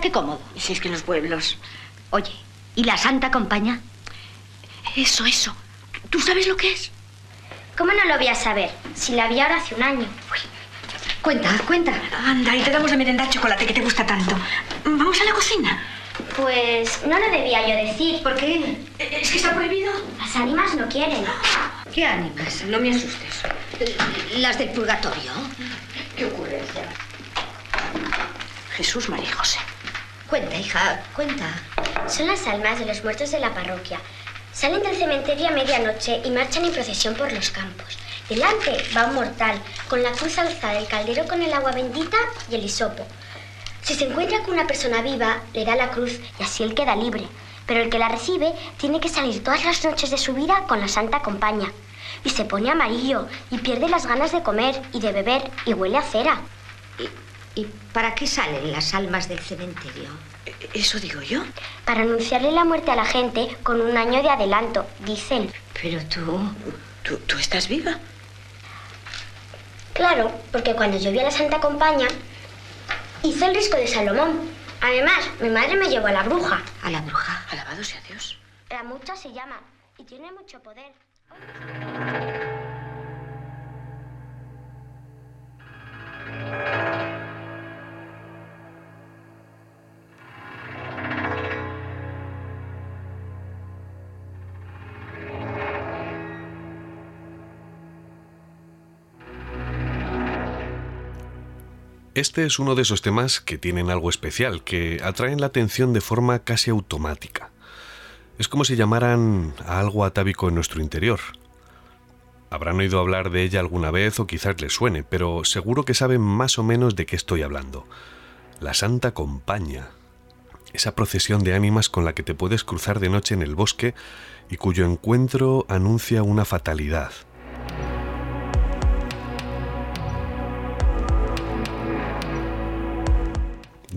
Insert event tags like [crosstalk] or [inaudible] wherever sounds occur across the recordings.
Mira qué cómodo. Si es que en los pueblos. Oye, ¿y la Santa Compañía? Eso, eso. ¿Tú sabes lo que es? ¿Cómo no lo voy a saber? Si la vi ahora hace un año. Cuenta, cuenta. Anda, y te damos de merendar chocolate que te gusta tanto. ¿Vamos a la cocina? Pues no lo debía yo decir. ¿Por qué? ¿Es que está prohibido? Las ánimas no quieren. ¿Qué ánimas? No me asustes. ¿Las del purgatorio? ¿Qué ocurrencia? Jesús, María y José. Cuenta, hija, cuenta. Son las almas de los muertos de la parroquia. Salen del cementerio a medianoche y marchan en procesión por los campos. Delante va un mortal, con la cruz alzada, el caldero con el agua bendita y el hisopo. Si se encuentra con una persona viva, le da la cruz y así él queda libre. Pero el que la recibe tiene que salir todas las noches de su vida con la Santa Compañía. Y se pone amarillo y pierde las ganas de comer y de beber y huele a cera. ¿Y para qué salen las almas del cementerio? ¿Eso digo yo? Para anunciarle la muerte a la gente con un año de adelanto, dicen. Pero tú... ¿Tú, tú estás viva? Claro, porque cuando yo vi a la Santa Compañía, hice el risco de Salomón. Además, mi madre me llevó a la bruja. A la bruja. Alabado sea Dios. La mucha se llama y tiene mucho poder. Este es uno de esos temas que tienen algo especial, que atraen la atención de forma casi automática. Es como si llamaran a algo atávico en nuestro interior. Habrán oído hablar de ella alguna vez o quizás les suene, pero seguro que saben más o menos de qué estoy hablando. La Santa Compañía. Esa procesión de ánimas con la que te puedes cruzar de noche en el bosque y cuyo encuentro anuncia una fatalidad.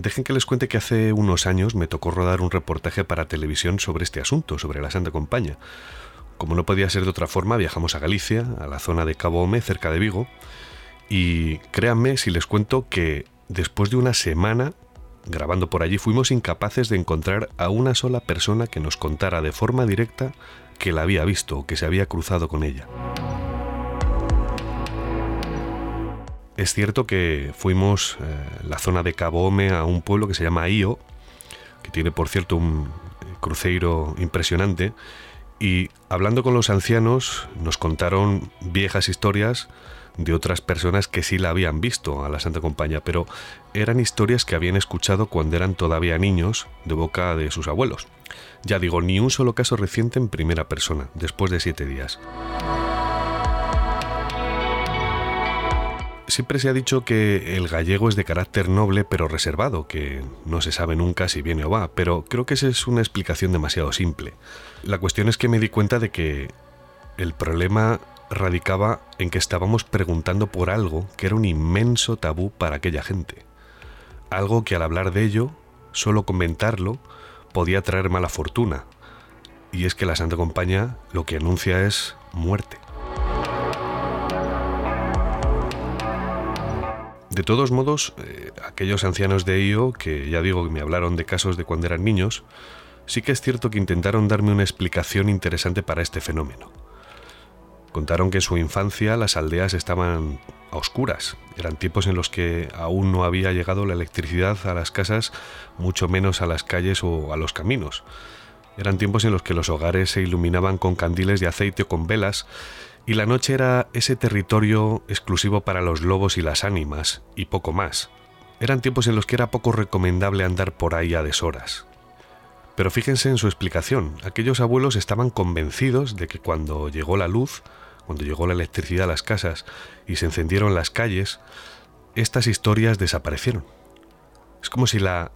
Dejen que les cuente que hace unos años me tocó rodar un reportaje para televisión sobre este asunto, sobre la Santa Compañía. Como no podía ser de otra forma, viajamos a Galicia, a la zona de Cabo Home, cerca de Vigo, y créanme si les cuento que después de una semana grabando por allí fuimos incapaces de encontrar a una sola persona que nos contara de forma directa que la había visto o que se había cruzado con ella. Es cierto que fuimos eh, la zona de Cabo a un pueblo que se llama Io, que tiene por cierto un cruceiro impresionante, y hablando con los ancianos nos contaron viejas historias de otras personas que sí la habían visto a la Santa Compañía, pero eran historias que habían escuchado cuando eran todavía niños de boca de sus abuelos. Ya digo, ni un solo caso reciente en primera persona, después de siete días. Siempre se ha dicho que el gallego es de carácter noble pero reservado, que no se sabe nunca si viene o va, pero creo que esa es una explicación demasiado simple. La cuestión es que me di cuenta de que el problema radicaba en que estábamos preguntando por algo que era un inmenso tabú para aquella gente. Algo que al hablar de ello, solo comentarlo, podía traer mala fortuna. Y es que la Santa Compañía lo que anuncia es muerte. De todos modos, eh, aquellos ancianos de IO, que ya digo que me hablaron de casos de cuando eran niños, sí que es cierto que intentaron darme una explicación interesante para este fenómeno. Contaron que en su infancia las aldeas estaban a oscuras. Eran tiempos en los que aún no había llegado la electricidad a las casas, mucho menos a las calles o a los caminos. Eran tiempos en los que los hogares se iluminaban con candiles de aceite o con velas, y la noche era ese territorio exclusivo para los lobos y las ánimas, y poco más. Eran tiempos en los que era poco recomendable andar por ahí a deshoras. Pero fíjense en su explicación. Aquellos abuelos estaban convencidos de que cuando llegó la luz, cuando llegó la electricidad a las casas y se encendieron las calles, estas historias desaparecieron. Es como si la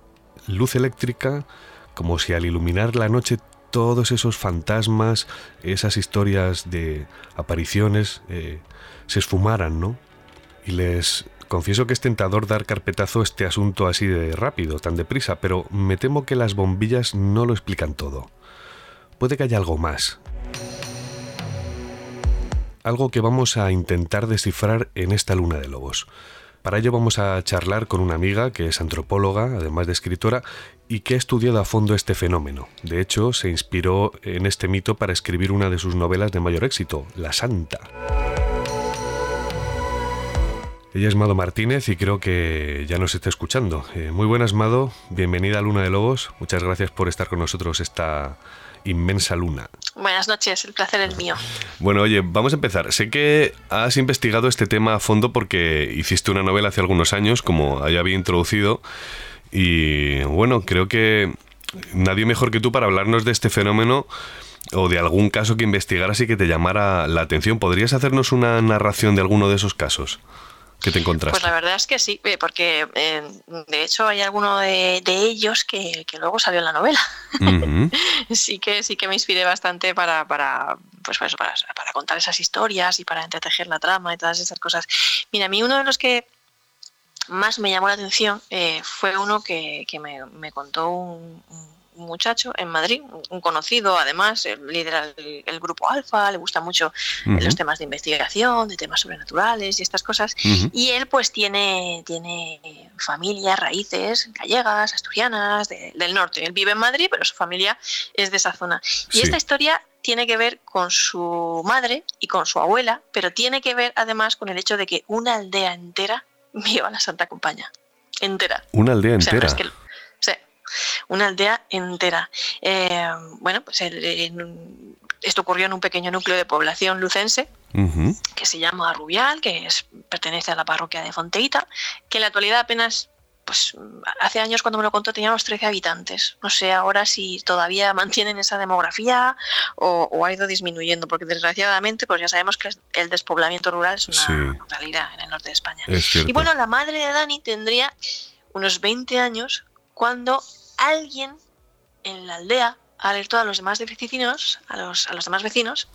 luz eléctrica, como si al iluminar la noche todos esos fantasmas, esas historias de apariciones, eh, se esfumaran, ¿no? Y les confieso que es tentador dar carpetazo a este asunto así de rápido, tan deprisa, pero me temo que las bombillas no lo explican todo. Puede que haya algo más. Algo que vamos a intentar descifrar en esta luna de lobos. Para ello vamos a charlar con una amiga que es antropóloga, además de escritora, y que ha estudiado a fondo este fenómeno. De hecho, se inspiró en este mito para escribir una de sus novelas de mayor éxito, La Santa. Ella es Mado Martínez y creo que ya nos está escuchando. Eh, muy buenas, Mado. Bienvenida a Luna de Lobos. Muchas gracias por estar con nosotros esta inmensa luna. Buenas noches, el placer es mío. Bueno, oye, vamos a empezar. Sé que has investigado este tema a fondo porque hiciste una novela hace algunos años, como ya había introducido, y bueno, creo que nadie mejor que tú para hablarnos de este fenómeno o de algún caso que investigaras y que te llamara la atención. ¿Podrías hacernos una narración de alguno de esos casos? que te encontraste? Pues la verdad es que sí, eh, porque eh, de hecho hay alguno de, ellos que, luego salió en la novela. [laughs] sí que sí que me inspiré bastante para, para pues para, para, contar esas historias y para entretejer la trama y todas esas cosas. Mira, a mí uno de los que más me llamó la atención eh, fue uno que, me, contó un, muchacho en Madrid, un conocido además, lidera el, grupo Alfa, le gusta mucho los temas de investigación, de temas sobrenaturales y estas cosas. Y él pues tiene, tiene familia, raíces gallegas, asturianas, del norte. Él vive en Madrid, pero su familia es de esa zona. Y esta historia tiene que ver con su madre y con su abuela, pero tiene que ver además con el hecho de que una aldea entera viva la Santa Compañía. Entera. Una aldea entera. sí, una aldea entera. Eh, bueno, pues esto ocurrió en un pequeño núcleo de población lucense que se llama Rubial, que es, pertenece a la parroquia de Fonteita, que en la actualidad apenas pues hace años cuando me lo contó teníamos 13 habitantes. No sé ahora si todavía [laughs] mantienen esa demografía o, ha ido disminuyendo, porque desgraciadamente pues ya sabemos que el despoblamiento rural es una realidad en el norte de España. Y bueno, la madre de Dani tendría unos 20 años cuando alguien en la aldea alertó a los demás vecinos, a los, a los demás vecinos,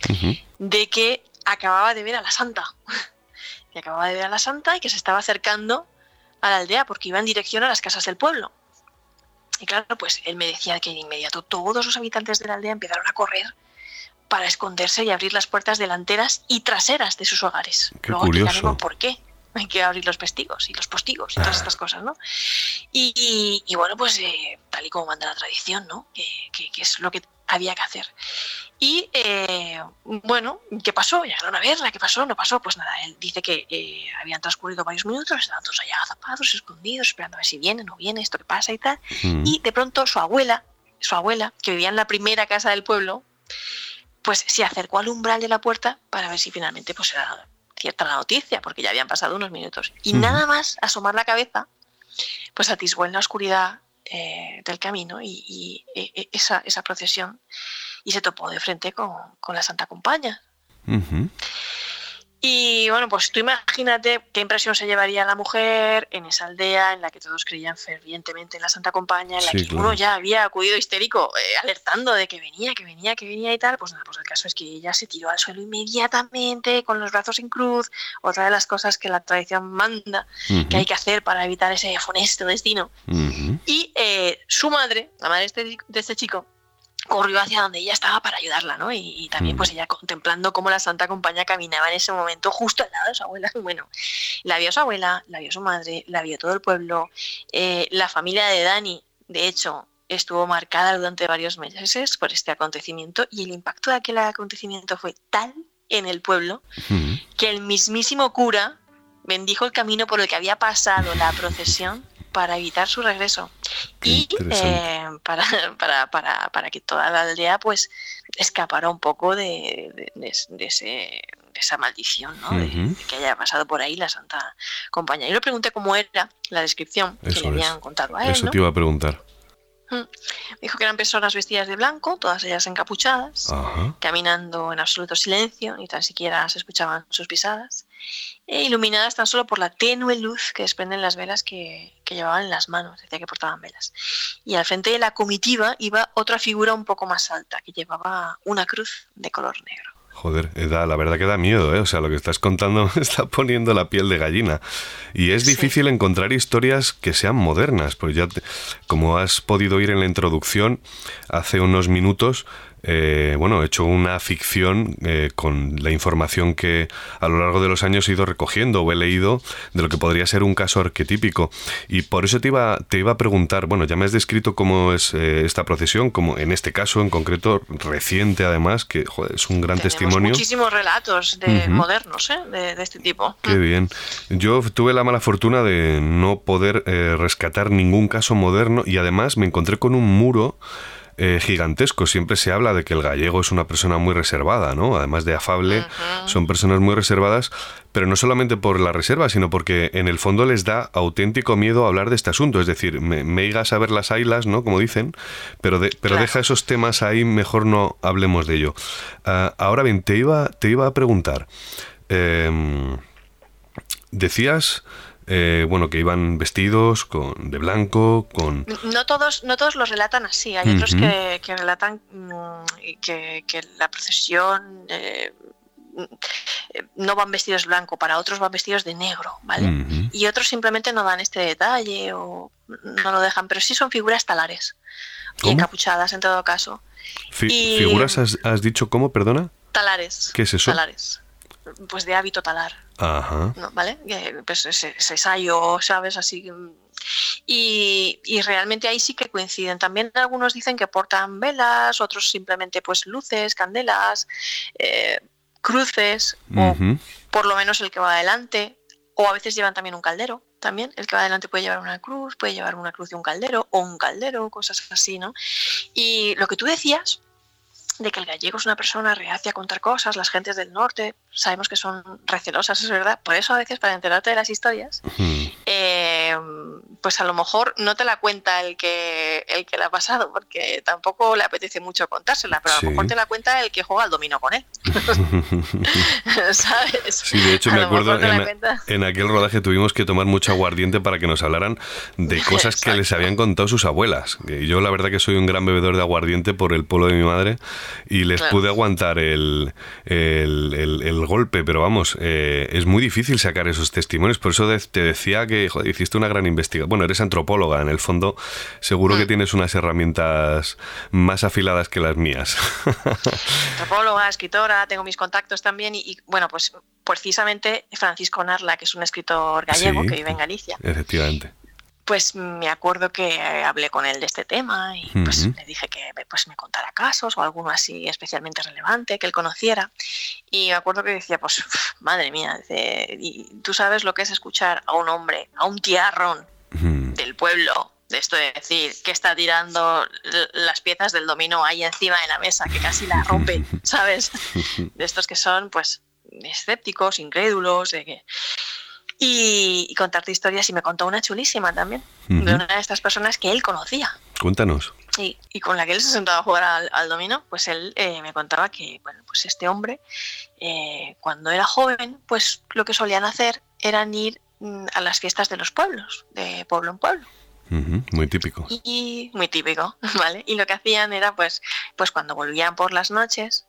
de que acababa de ver a la santa. [laughs] que acababa de ver a la santa y que se estaba acercando a la aldea porque iba en dirección a las casas del pueblo. Y claro, pues él me decía que de inmediato todos los habitantes de la aldea empezaron a correr para esconderse y abrir las puertas delanteras y traseras de sus hogares. Qué Luego curioso. por qué hay que abrir los pestigos y los postigos y todas estas cosas, ¿no? Y, bueno, pues eh, tal y como manda la tradición, ¿no? Que, que, es lo que había que hacer. Y eh, bueno, ¿qué pasó? Llegaron a verla, ¿qué pasó? No pasó, pues nada, él dice que eh, habían transcurrido varios minutos, estaban todos allá zapados, escondidos, esperando a ver si viene, no viene, esto que pasa y tal. Y de pronto su abuela, su abuela, que vivía en la primera casa del pueblo, pues se acercó al umbral de la puerta para ver si finalmente pues era cierta la noticia, porque ya habían pasado unos minutos. Y nada más asomar la cabeza, pues atisbó en la oscuridad eh, del camino y, e, esa, esa, procesión y se topó de frente con, la Santa Compañía. Y bueno, pues tú imagínate qué impresión se llevaría la mujer en esa aldea en la que todos creían fervientemente en la Santa Compañía, en la que uno ya había acudido histérico, eh, alertando de que venía, que venía, que venía y tal. Pues nada, pues el caso es que ella se tiró al suelo inmediatamente, con los brazos en cruz. Otra de las cosas que la tradición manda que hay que hacer para evitar ese funesto destino. Y eh, su madre, la madre este, de este chico, corrió hacia donde ella estaba para ayudarla, ¿no? Y, también pues mm. ella contemplando cómo la Santa Compañía caminaba en ese momento justo al lado de su abuela. [laughs] Bueno, la vio su abuela, la vio su madre, la vio todo el pueblo. Eh, la familia de Dani, de hecho, estuvo marcada durante varios meses por este acontecimiento y el impacto de aquel acontecimiento fue tal en el pueblo que el mismísimo cura bendijo el camino por el que había pasado la procesión para evitar su regreso y eh, para, [laughs] para, para, para, que toda la aldea pues escapara un poco de, de, ese, esa maldición, ¿no? de, que haya pasado por ahí la Santa Compañía. Y le pregunté cómo era la descripción que le habían contado a él. Eso te iba a preguntar. Mm. Dijo que eran personas vestidas de blanco, todas ellas encapuchadas, caminando en absoluto silencio, ni tan siquiera se escuchaban sus pisadas, e iluminadas tan solo por la tenue luz que desprenden las velas que, llevaban en las manos, decía que portaban velas. Y al frente de la comitiva iba otra figura un poco más alta, que llevaba una cruz de color negro. Joder, eh, la verdad que da miedo, ¿eh? O sea, lo que estás contando [laughs] me está poniendo la piel de gallina. Y es difícil encontrar historias que sean modernas, pues ya, como has podido oír en la introducción hace unos minutos, eh, bueno, he hecho una ficción eh, con la información que a lo largo de los años he ido recogiendo o he leído de lo que podría ser un caso arquetípico. Y por eso te iba, te iba a preguntar, bueno, ya me has descrito cómo es eh, esta procesión, como en este caso en concreto, reciente además, que es un gran testimonio. Muchísimos relatos de modernos de, de, este tipo. Qué bien. Yo tuve la mala fortuna de no poder rescatar ningún caso moderno y además me encontré con un muro eh, gigantesco. Siempre se habla de que el gallego es una persona muy reservada, ¿no? Además de afable, son personas muy reservadas, pero no solamente por la reserva, sino porque en el fondo les da auténtico miedo hablar de este asunto. Es decir, me, me a saber las ailas, ¿no? Como dicen, pero, pero deja esos temas ahí, mejor no hablemos de ello. Ah, ahora bien, te iba, te iba a preguntar. Em, decías eh, bueno, que iban vestidos con, de blanco, con... No todos, no todos los relatan así, hay otros que, relatan mm, que, la procesión eh, no van vestidos de blanco, para otros van vestidos de negro, ¿vale? Y otros simplemente no dan este detalle o no lo dejan, pero sí son figuras talares y encapuchadas en todo caso. ¿Figuras has, has, dicho cómo, perdona? Talares. ¿Qué es eso? Talares pues de hábito talar. Ajá. ¿Vale? Pues ese, ensayo, ¿sabes? Así. Y, y, realmente ahí sí que coinciden. También algunos dicen que portan velas, otros simplemente pues luces, candelas, eh, cruces, o por lo menos el que va adelante, o a veces llevan también un caldero. También el que va adelante puede llevar una cruz, puede llevar una cruz y un caldero, o un caldero, cosas así, ¿no? Y lo que tú decías, de que el gallego es una persona reacia a contar cosas, las gentes del norte sabemos que son recelosas, es verdad, por eso a veces para enterarte de las historias, eh, pues a lo mejor no te la cuenta el que, el que la ha pasado, porque tampoco le apetece mucho contársela, pero a lo mejor te la cuenta el que juega al dominó con él. [laughs] [laughs] ¿Sabes? Sí, de hecho me acuerdo en, aquel rodaje tuvimos que tomar mucho aguardiente para que nos hablaran de cosas que les habían contado sus abuelas. Y yo la verdad que soy un gran bebedor de aguardiente por el pueblo de mi madre y les pude aguantar el, el, golpe, pero vamos, eh, es muy difícil sacar esos testimonios. Por eso te decía que hiciste una gran investigación. Bueno, eres antropóloga, en el fondo seguro que mm. tienes unas herramientas más afiladas que las mías. [laughs] antropóloga, escritora, tengo mis contactos también y, bueno, pues precisamente Francisco Narla, que es un escritor gallego que vive en Galicia. Efectivamente pues me acuerdo que hablé con él de este tema y pues le dije que pues me contara casos o alguno así especialmente relevante que él conociera. Y me acuerdo que decía pues madre mía y tú sabes lo que es escuchar a un hombre a un tiarrón del pueblo de esto de decir que está tirando las piezas del dominó ahí encima de la mesa que casi la rompe [laughs] sabes de estos que son pues escépticos incrédulos de que y, contarte historias. Y me contó una chulísima también, de una de estas personas que él conocía. Cuéntanos. Y, y con la que él se sentaba a jugar al, al dominó, pues él eh, me contaba que, bueno, pues este hombre, eh, cuando era joven, pues lo que solían hacer era ir mm, a las fiestas de los pueblos, de pueblo en pueblo. Muy típico. Y, muy típico, [laughs] ¿vale? Y lo que hacían era, pues, pues cuando volvían por las noches,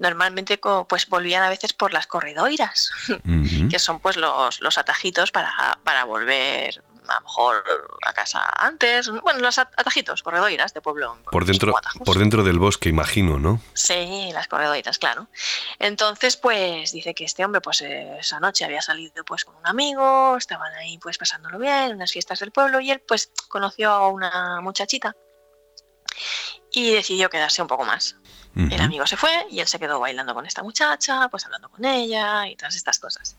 normalmente pues volvían a veces por las corredoiras, [laughs] que son pues los, los atajitos para, para, volver a lo mejor a casa antes, bueno, los atajitos, corredoiras de pueblo. Por dentro, por dentro del bosque, imagino, ¿no? Sí, las corredoiras, claro. Entonces, pues dice que este hombre, pues esa noche había salido pues con un amigo, estaban ahí pues pasándolo bien, en unas fiestas del pueblo, y él pues conoció a una muchachita y decidió quedarse un poco más. El amigo se fue y él se quedó bailando con esta muchacha, pues hablando con ella y todas estas cosas.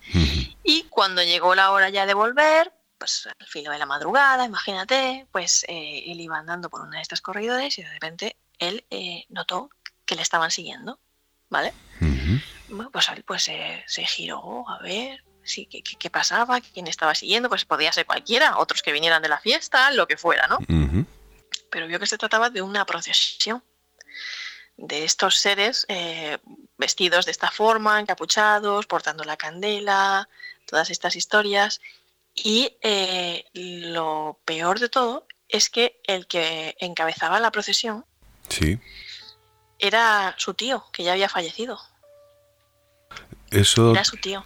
Y cuando llegó la hora ya de volver, pues al filo de la madrugada, imagínate, pues eh, él iba andando por una de estas corredores y de repente él eh, notó que le estaban siguiendo, ¿vale? Bueno, pues él pues, se giró a ver sí, qué, qué, pasaba, quién estaba siguiendo, pues podía ser cualquiera, otros que vinieran de la fiesta, lo que fuera, ¿no? pero vio que se trataba de una procesión de estos seres eh, vestidos de esta forma, encapuchados, portando la candela, todas estas historias. Y eh, lo peor de todo es que el que encabezaba la procesión sí. era su tío, que ya había fallecido. Eso,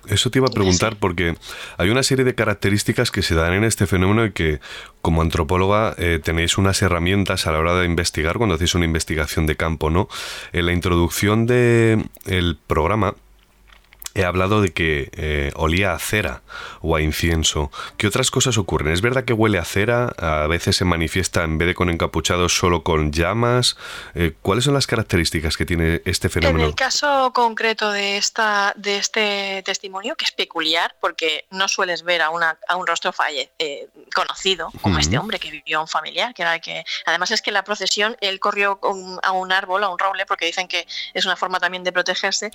eso te iba a preguntar porque hay una serie de características que se dan en este fenómeno y que como antropóloga eh, tenéis unas herramientas a la hora de investigar cuando hacéis una investigación de campo, ¿no? En la introducción del el programa he hablado de que eh, olía a cera o a incienso. ¿Qué otras cosas ocurren? ¿Es verdad que huele a cera? A veces se manifiesta en vez de con encapuchados solo con llamas. Eh, ¿Cuáles son las características que tiene este fenómeno? En el caso concreto de, esta, de este testimonio, que es peculiar porque no sueles ver a, una, a un rostro falle, eh, conocido como este hombre que vivió un familiar, que era que además es que la procesión él corrió a un árbol, a un roble, porque dicen que es una forma también de protegerse,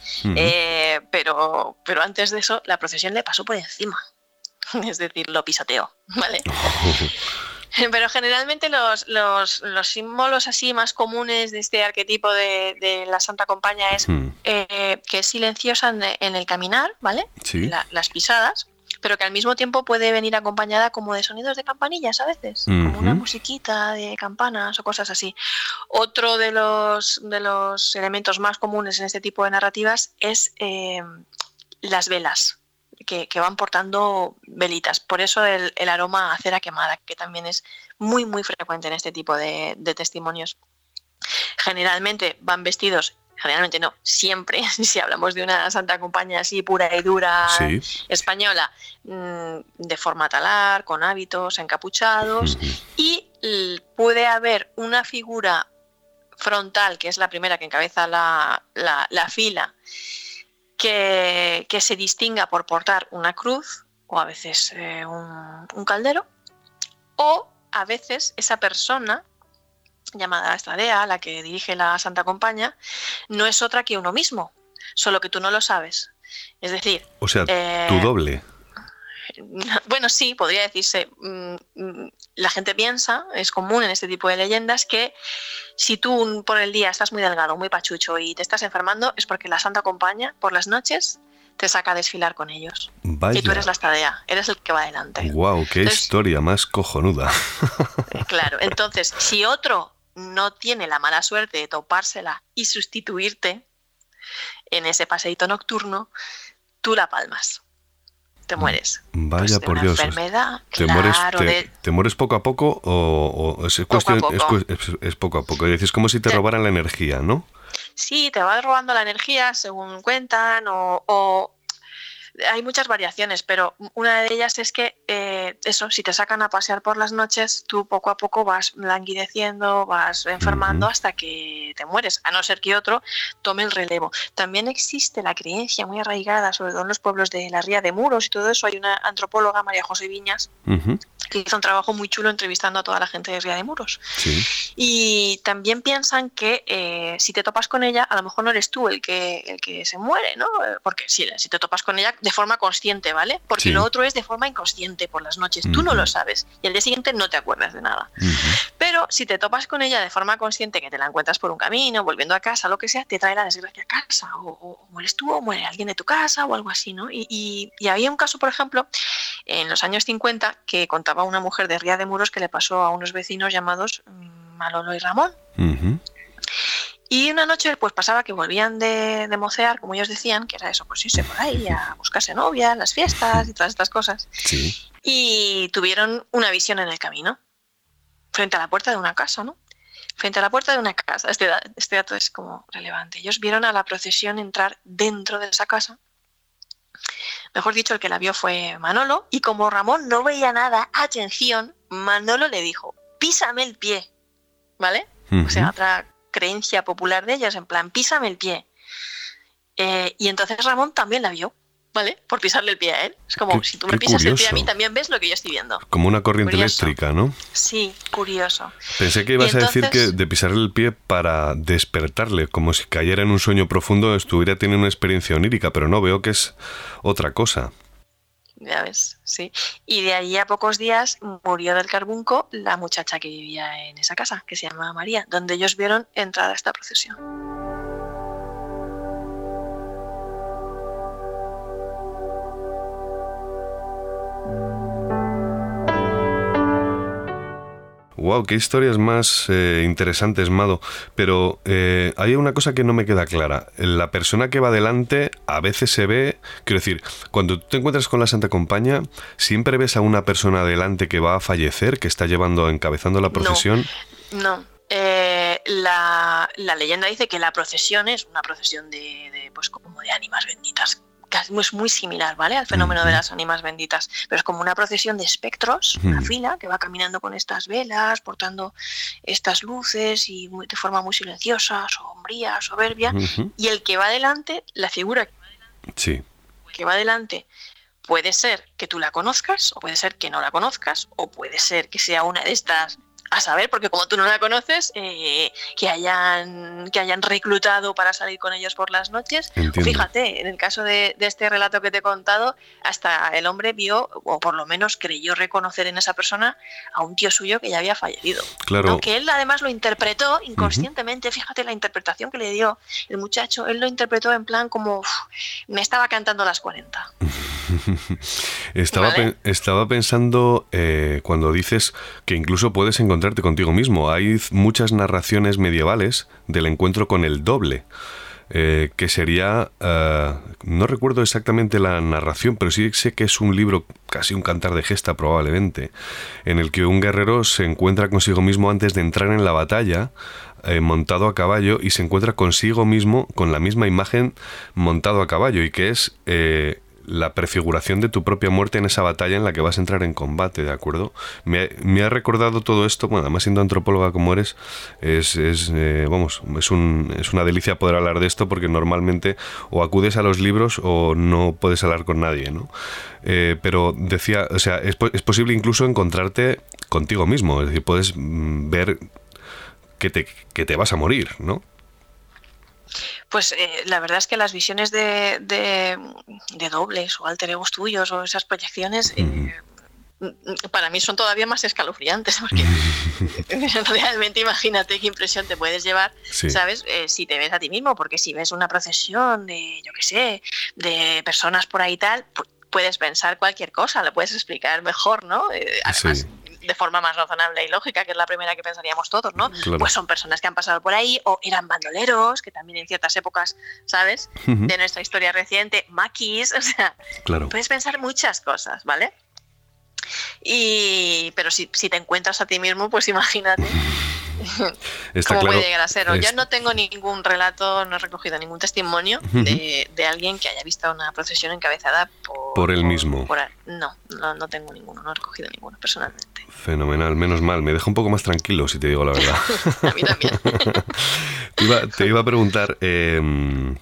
pero pero, antes de eso la procesión le pasó por encima. [laughs] Es decir, lo pisoteó, ¿vale? [laughs] Pero generalmente los, los, símbolos así más comunes de este arquetipo de, la Santa Compañía es hmm. eh, que es silenciosa en, el caminar, ¿vale? las pisadas, pero que al mismo tiempo puede venir acompañada como de sonidos de campanillas a veces, como una musiquita de campanas o cosas así. Otro de los, de los elementos más comunes en este tipo de narrativas es eh, las velas. Que, van portando velitas. Por eso el, aroma a cera quemada, que también es muy, muy frecuente en este tipo de, testimonios. Generalmente van vestidos generalmente no, siempre, [laughs] si hablamos de una santa compañía así pura y dura española, mm, de forma talar, con hábitos, encapuchados, y puede haber una figura frontal, que es la primera que encabeza la, la fila, que, se distinga por portar una cruz o a veces eh, un, caldero, o a veces esa persona llamada estadea, la que dirige la Santa Compañía, no es otra que uno mismo, solo que tú no lo sabes. Es decir... O sea, tu eh, doble. [laughs] Bueno, sí, podría decirse. Mm, mm, la gente piensa, es común en este tipo de leyendas, que si tú por el día estás muy delgado, muy pachucho y te estás enfermando, es porque la Santa Compañía por las noches te saca a desfilar con ellos. Y tú eres la estadea, eres el que va adelante. ¡Wow! ¡Qué historia más cojonuda! [laughs] Eh, claro, entonces, si otro no tiene la mala suerte de topársela y sustituirte en ese paseíto nocturno, tú la palmas te mueres. Vaya pues por Dios. Enfermedad, ¿Te, mueres, te, mueres poco a poco o, es, cuestión, Es, poco a poco? Es, como si te, robaran la energía, ¿no? Sí, te va robando la energía según cuentan o hay muchas variaciones, pero una de ellas es que eh, eso, si te sacan a pasear por las noches, tú poco a poco vas languideciendo, vas enfermando hasta que te mueres, a no ser que otro tome el relevo. También existe la creencia muy arraigada, sobre todo en los pueblos de la Ría de Muros y todo eso. Hay una antropóloga, María José Viñas, que hizo un trabajo muy chulo entrevistando a toda la gente de Ría de Muros. Y también piensan que eh, si te topas con ella, a lo mejor no eres tú el que, el que se muere, ¿no? Porque si, si te topas con ella, de forma consciente, ¿vale? Porque lo otro es de forma inconsciente por las noches. Tú no lo sabes y al día siguiente no te acuerdas de nada. Pero si te topas con ella de forma consciente, que te la encuentras por un camino, volviendo a casa, lo que sea, te trae la desgracia a casa. O, mueres tú o muere alguien de tu casa o algo así, ¿no? Y, había un caso, por ejemplo, en los años 50 que contaba una mujer de Ría de Muros que le pasó a unos vecinos llamados mm, Malolo y Ramón. Y una noche pues pasaba que volvían de, de, mocear, como ellos decían, que era eso, pues irse por ahí a buscarse novia, las fiestas y todas estas cosas. Y tuvieron una visión en el camino, frente a la puerta de una casa, ¿no? Frente a la puerta de una casa. Este, este dato es como relevante. Ellos vieron a la procesión entrar dentro de esa casa. Mejor dicho, el que la vio fue Manolo. Y como Ramón no veía nada, atención, Manolo le dijo, písame el pie. ¿Vale? O sea, otra creencia popular de ellos, en plan, písame el pie. Eh, y entonces Ramón también la vio, ¿vale? Por pisarle el pie a él. Es como, si tú me pisas el pie a mí, también ves lo que yo estoy viendo. Como una corriente eléctrica, ¿no? Sí, curioso. Pensé que ibas a decir que de pisarle el pie para despertarle, como si cayera en un sueño profundo, estuviera teniendo una experiencia onírica, pero no, veo que es otra cosa. Ya ves, sí. Y de ahí a pocos días murió del carbunco la muchacha que vivía en esa casa, que se llamaba María, donde ellos vieron entrar a esta procesión. Wow, qué historias más eh, interesantes, Mado. Pero eh, hay una cosa que no me queda clara. La persona que va adelante a veces se ve, quiero decir, cuando tú te encuentras con la Santa Compañía, siempre ves a una persona adelante que va a fallecer, que está llevando, encabezando la procesión. No. Eh, la, leyenda dice que la procesión es una procesión de, de pues como de ánimas benditas es muy similar, ¿vale? Al fenómeno de las ánimas benditas. Pero es como una procesión de espectros, una fila, que va caminando con estas velas, portando estas luces y de forma muy silenciosa, sombría, soberbia. Y el que va adelante, la figura sí. que va adelante, puede ser que tú la conozcas, o puede ser que no la conozcas, o puede ser que sea una de estas a saber, porque como tú no la conoces, eh, que, hayan, que hayan reclutado para salir con ellos por las noches. Fíjate, en el caso de, este relato que te he contado, hasta el hombre vio, o por lo menos creyó reconocer en esa persona a un tío suyo que ya había fallecido. Claro. Que él además lo interpretó inconscientemente, fíjate la interpretación que le dio el muchacho, él lo interpretó en plan como, me estaba cantando las 40. [laughs] estaba, estaba pensando eh, cuando dices que incluso puedes encontrar contigo mismo. Hay muchas narraciones medievales del encuentro con el doble. Eh, que sería, eh, no recuerdo exactamente la narración, pero sí sé que es un libro, casi un cantar de gesta probablemente, en el que un guerrero se encuentra consigo mismo antes de entrar en la batalla, eh, montado a caballo, y se encuentra consigo mismo con la misma imagen montado a caballo, y que es la prefiguración de tu propia muerte en esa batalla en la que vas a entrar en combate, ¿de acuerdo? Me, ha recordado todo esto, bueno, además siendo antropóloga como eres, es, es eh, vamos, es, un, es una delicia poder hablar de esto porque normalmente o acudes a los libros o no puedes hablar con nadie, ¿no? Eh, pero decía, o sea, es, es posible incluso encontrarte contigo mismo, es decir, puedes mm, ver que te, que te vas a morir, ¿no? Pues eh, la verdad es que las visiones de, de, dobles o alter egos tuyos o esas proyecciones eh, para mí son todavía más escalofriantes [laughs] porque realmente imagínate qué impresión te puedes llevar, ¿sabes? Eh, si te ves a ti mismo, porque si ves una procesión de, yo qué sé, de personas por ahí y tal, puedes pensar cualquier cosa, lo puedes explicar mejor, ¿no? además, de forma más razonable y lógica, que es la primera que pensaríamos todos, ¿no? Pues son personas que han pasado por ahí o eran bandoleros, que también en ciertas épocas, ¿sabes? De nuestra historia reciente, maquis, [laughs] o sea, puedes pensar muchas cosas, ¿vale? Y, pero si, si te encuentras a ti mismo, pues imagínate [laughs] [laughs] ¿Cómo puede llegar a ser? Yo no tengo ningún relato, no he recogido ningún testimonio de, alguien que haya visto una procesión encabezada por, por él mismo. no, no, tengo ninguno, no he recogido ninguno personalmente. Fenomenal, menos mal. Me deja un poco más tranquilo, si te digo la verdad. [laughs] a mí también. [laughs] te, iba, a preguntar. Em,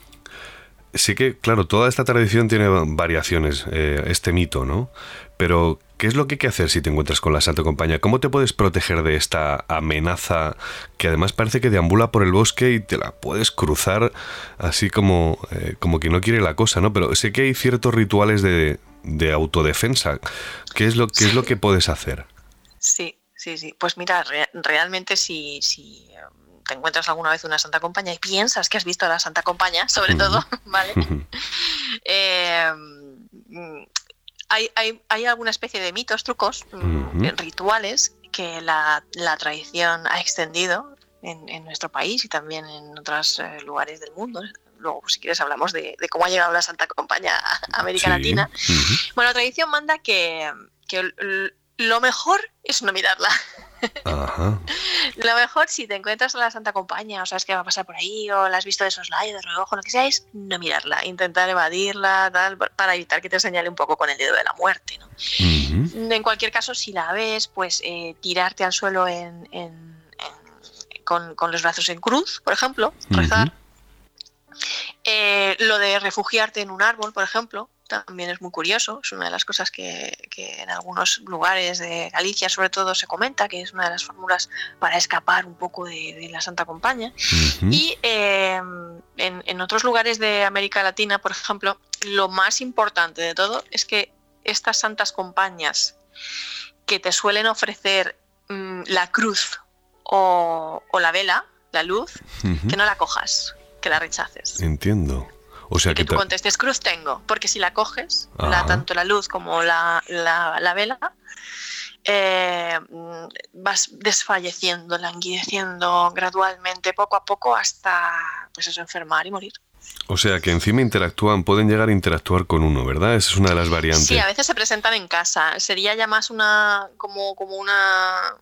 sí que, claro, toda esta tradición tiene variaciones, eh, este mito, ¿no? Pero, ¿qué es lo que hay que hacer si te encuentras con la Santa Compañía? ¿Cómo te puedes proteger de esta amenaza que además parece que deambula por el bosque y te la puedes cruzar así como, eh, como que no quiere la cosa, ¿no? Pero sé que hay ciertos rituales de, autodefensa. ¿Qué es, lo, qué es lo que puedes hacer? Sí, sí, sí. Pues mira, realmente si, si te encuentras alguna vez una Santa Compañía y piensas que has visto a la Santa Compañía, sobre todo, [laughs] ¿vale? eh, hay, hay, alguna especie de mitos, trucos, mm, rituales que la, tradición ha extendido en, nuestro país y también en otros eh, lugares del mundo. Luego, si quieres, hablamos de, cómo ha llegado la Santa Compañía a América Latina. Bueno, la tradición manda que, que lo mejor es no mirarla. Lo mejor si te encuentras a la Santa Compañía o sabes que va a pasar por ahí o la has visto de soslayo, de reojo, lo que sea, es no mirarla, intentar evadirla, tal, para evitar que te señale un poco con el dedo de la muerte. ¿no? En cualquier caso, si la ves, pues eh, tirarte al suelo en, con, los brazos en cruz, por ejemplo, rezar. Eh, lo de refugiarte en un árbol, por ejemplo, también es muy curioso, es una de las cosas que, en algunos lugares de Galicia sobre todo se comenta, que es una de las fórmulas para escapar un poco de, la Santa Compañía. Y em, en, otros lugares de América Latina, por ejemplo, lo más importante de todo es que estas santas compañías que te suelen ofrecer mm, la cruz o, la vela, la luz, que no la cojas, que la rechaces. Entiendo. O sea que, tú contestes cruz tengo, porque si la coges, tanto la luz como la, vela, eh, vas desfalleciendo, languideciendo gradualmente, poco a poco, hasta pues eso, enfermar y morir. O sea que encima interactúan, pueden llegar a interactuar con uno, ¿verdad? Esa es una de las variantes. Sí, a veces se presentan en casa. Sería ya más una como, como una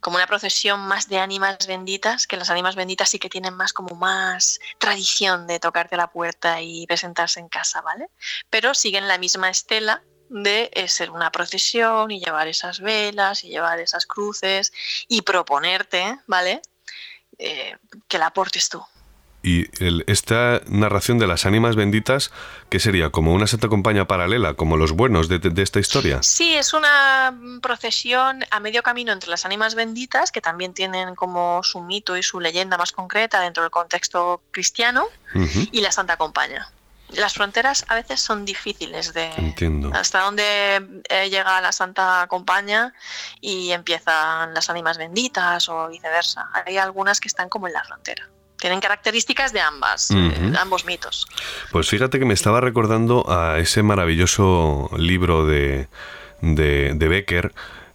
como una procesión más de ánimas benditas, que las ánimas benditas sí que tienen más como más tradición de tocarte la puerta y presentarse en casa, ¿vale? Pero siguen la misma estela de eh, ser una procesión y llevar esas velas y llevar esas cruces y proponerte, ¿vale? Eh, que la aportes tú. Y esta narración de las ánimas benditas, ¿qué sería? ¿Como una santa compañía paralela, como los buenos de, esta historia? Sí, es una procesión a medio camino entre las ánimas benditas, que también tienen como su mito y su leyenda más concreta dentro del contexto cristiano, y la santa compañía. Las fronteras a veces son difíciles de... Entiendo. Hasta dónde eh, llega la santa compañía y empiezan las ánimas benditas o viceversa. Hay algunas que están como en la frontera tienen características de ambas, eh, ambos mitos. Pues fíjate que me estaba recordando a ese maravilloso libro de, de, Becker.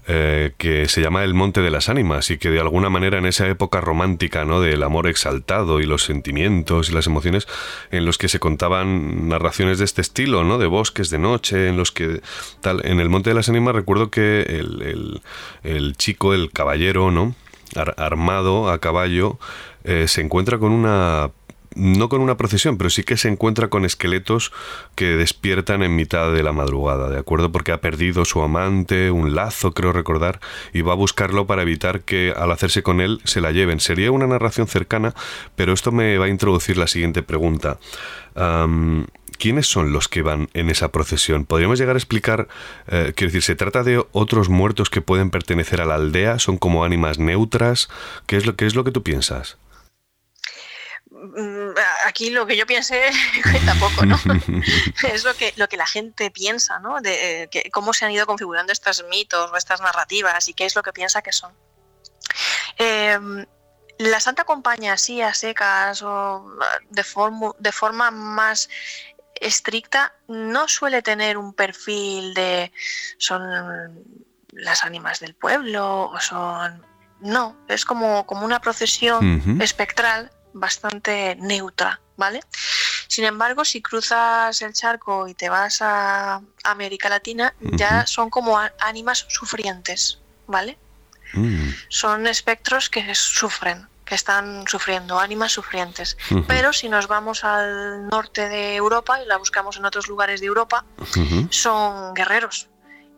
Eh, que se llama El Monte de las Ánimas y que de alguna manera en esa época romántica ¿no? del amor exaltado y los sentimientos y las emociones en los que se contaban narraciones de este estilo, ¿no? de bosques de noche, en los que tal, en El Monte de las Ánimas recuerdo que el, el, el chico, el caballero, ¿no? armado a caballo, eh, se encuentra con una no con una procesión, pero sí que se encuentra con esqueletos que despiertan en mitad de la madrugada, ¿de acuerdo? Porque ha perdido su amante, un lazo, creo recordar, y va a buscarlo para evitar que al hacerse con él se la lleven. Sería una narración cercana, pero esto me va a introducir la siguiente pregunta. ¿Quiénes son los que van en esa procesión? ¿Podríamos llegar a explicar, eh, quiero decir, ¿se trata de otros muertos que pueden pertenecer a la aldea? ¿Son como ánimas neutras? ¿Qué es lo, qué es lo que tú piensas? Mm, aquí lo que yo piense [laughs] tampoco, ¿no? [laughs] es lo que, lo que la gente piensa, ¿no? De eh, cómo se han ido configurando estos mitos o estas narrativas y qué es lo que piensa que son. Em, la Santa Compañía, así a secas o de, de forma más estricta, no suele tener un perfil de son las ánimas del pueblo o son... No, es como, como una procesión espectral bastante neutra, ¿vale? Sin embargo, si cruzas el charco y te vas a América Latina, ya son como ánimas sufrientes, ¿vale? Mm. Son espectros que sufren, que están sufriendo, ánimas sufrientes. Pero si nos vamos al norte de Europa y la buscamos en otros lugares de Europa, son guerreros,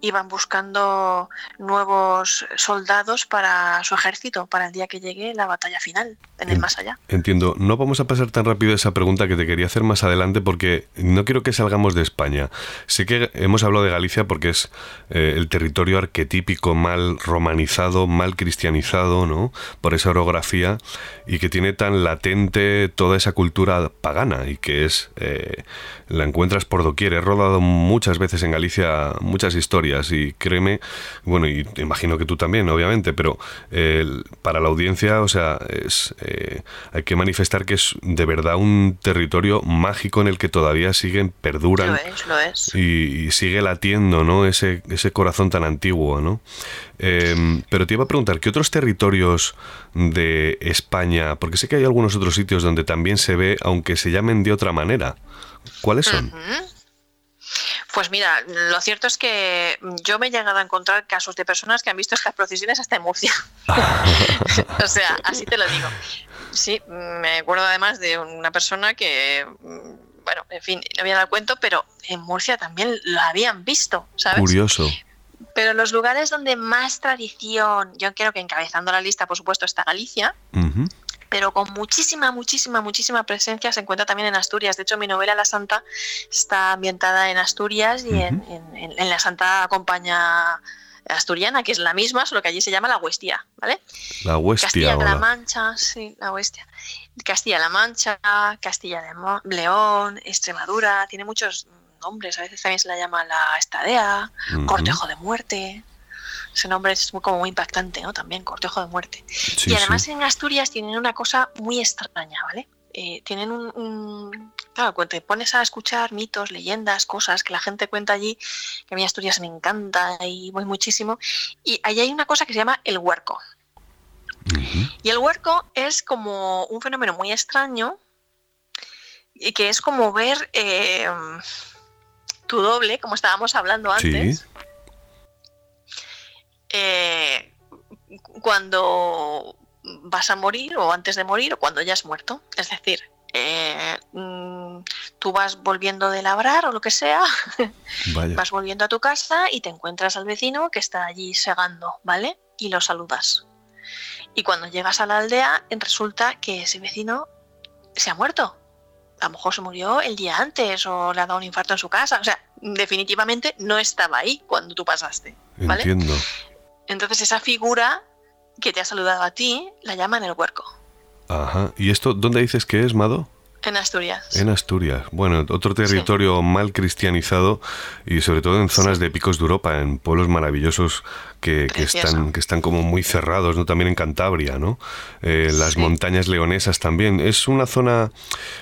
iban buscando nuevos soldados para su ejército, para el día que llegue la batalla final, en el más allá. Entiendo. No vamos a pasar tan rápido esa pregunta que te quería hacer más adelante porque no quiero que salgamos de España. Sé que hemos hablado de Galicia porque es eh, el territorio arquetípico mal romanizado, mal cristianizado, ¿no? Por esa orografía y que tiene tan latente toda esa cultura pagana y que es... Eh, la encuentras por doquier. He rodado muchas veces en Galicia muchas historias y créeme, bueno, y imagino que tú también, obviamente, pero para la audiencia, o sea, es, eh, hay que manifestar que es de verdad un territorio mágico en el que todavía siguen, perduran. Lo es, lo es. Y, sigue latiendo, ¿no? Ese, ese corazón tan antiguo, ¿no? Em, pero te iba a preguntar, ¿qué otros territorios de España? Porque sé que hay algunos otros sitios donde también se ve, aunque se llamen de otra manera. ¿Cuáles son? Pues mira, lo cierto es que yo me he llegado a encontrar casos de personas que han visto estas procesiones hasta en Murcia. [laughs] o sea, así te lo digo. Sí, me acuerdo además de una persona que, bueno, en fin, no había dado cuento, pero en Murcia también lo habían visto, ¿sabes? Curioso. Pero los lugares donde más tradición, yo creo que encabezando la lista, por supuesto, está Galicia pero con muchísima, muchísima, muchísima presencia se encuentra también en Asturias. De hecho, mi novela La Santa está ambientada en Asturias y en, la Santa Compañía asturiana, que es la misma, solo que allí se llama la Huestia, ¿vale? La Huestia. Castilla-La Mancha, sí, la Huestia. Castilla-La Mancha, Castilla de León, Extremadura, tiene muchos nombres. A veces también se la llama la estadea, cortejo de muerte. Ese nombre es muy, como muy impactante, ¿no? También, cortejo de muerte. y además en Asturias tienen una cosa muy extraña, ¿vale? Eh, tienen un, Claro, cuando te pones a escuchar mitos, leyendas, cosas que la gente cuenta allí, que a mí Asturias me encanta y voy muchísimo, y ahí hay una cosa que se llama el huerco. Y el huerco es como un fenómeno muy extraño, y que es como ver eh, tu doble, como estábamos hablando antes. Eh, cuando vas a morir o antes de morir o cuando ya has muerto. Es decir, eh, mm, tú vas volviendo de labrar o lo que sea, [laughs] vas volviendo a tu casa y te encuentras al vecino que está allí segando, ¿vale? Y lo saludas. Y cuando llegas a la aldea, resulta que ese vecino se ha muerto. A lo mejor se murió el día antes o le ha dado un infarto en su casa. O sea, definitivamente no estaba ahí cuando tú pasaste. ¿vale? Entiendo. Entonces esa figura que te ha saludado a ti la llaman el huerco. Ajá. ¿Y esto dónde dices que es, Mado? En Asturias. En Asturias. Bueno, otro territorio mal cristianizado y sobre todo en zonas de picos de Europa, en pueblos maravillosos que, están, que están como muy cerrados, ¿no? También en Cantabria, ¿no? Eh, las montañas leonesas también. Es una zona,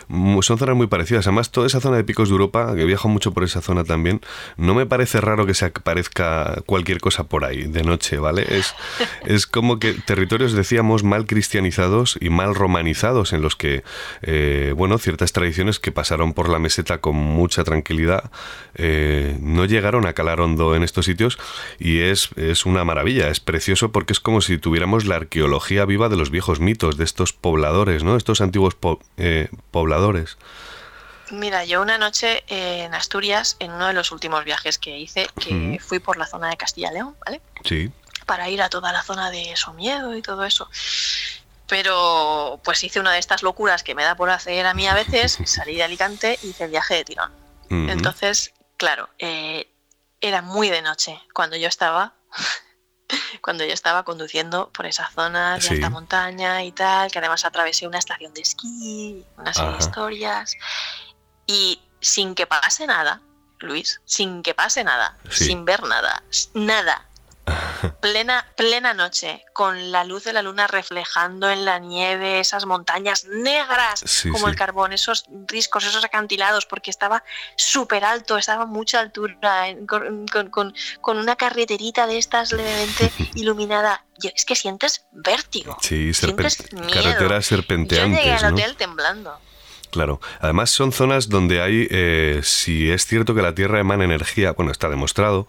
son zonas muy parecidas. Además, toda esa zona de picos de Europa, que viajo mucho por esa zona también, no me parece raro que se aparezca cualquier cosa por ahí de noche, ¿vale? Es, [laughs] es como que territorios, decíamos, mal cristianizados y mal romanizados, en los que, eh, bueno, ciertas tradiciones que pasaron por la meseta con mucha tranquilidad, eh, no llegaron a calar hondo en estos sitios y es, es una maravilla, es precioso porque es como si tuviéramos la arqueología viva de los viejos mitos, de estos pobladores, ¿no? Estos antiguos eh, pobladores. Mira, yo una noche en Asturias, en uno de los últimos viajes que hice, que fui por la zona de Castilla-León, ¿vale? Sí. Para ir a toda la zona de Somiedo y todo eso. Pero pues hice una de estas locuras que me da por hacer a mí a veces, [laughs] salí de Alicante y hice el viaje de tirón. Entonces, claro, eh, era muy de noche cuando yo estaba [laughs] cuando yo estaba conduciendo por esa zona de alta montaña y tal, que además atravesé una estación de esquí, una serie de historias, y sin que pase nada, Luis, sin que pase nada, sin ver nada, nada, plena, plena noche, con la luz de la luna reflejando en la nieve esas montañas negras como el carbón, esos riscos, esos acantilados, porque estaba súper alto, estaba a mucha altura, con, una carreterita de estas levemente [laughs] iluminada. es que sientes vértigo. Sí, sientes miedo. carreteras serpenteantes. Yo llegué al hotel temblando. Claro. Además son zonas donde hay, eh, si es cierto que la Tierra emana energía, bueno, está demostrado,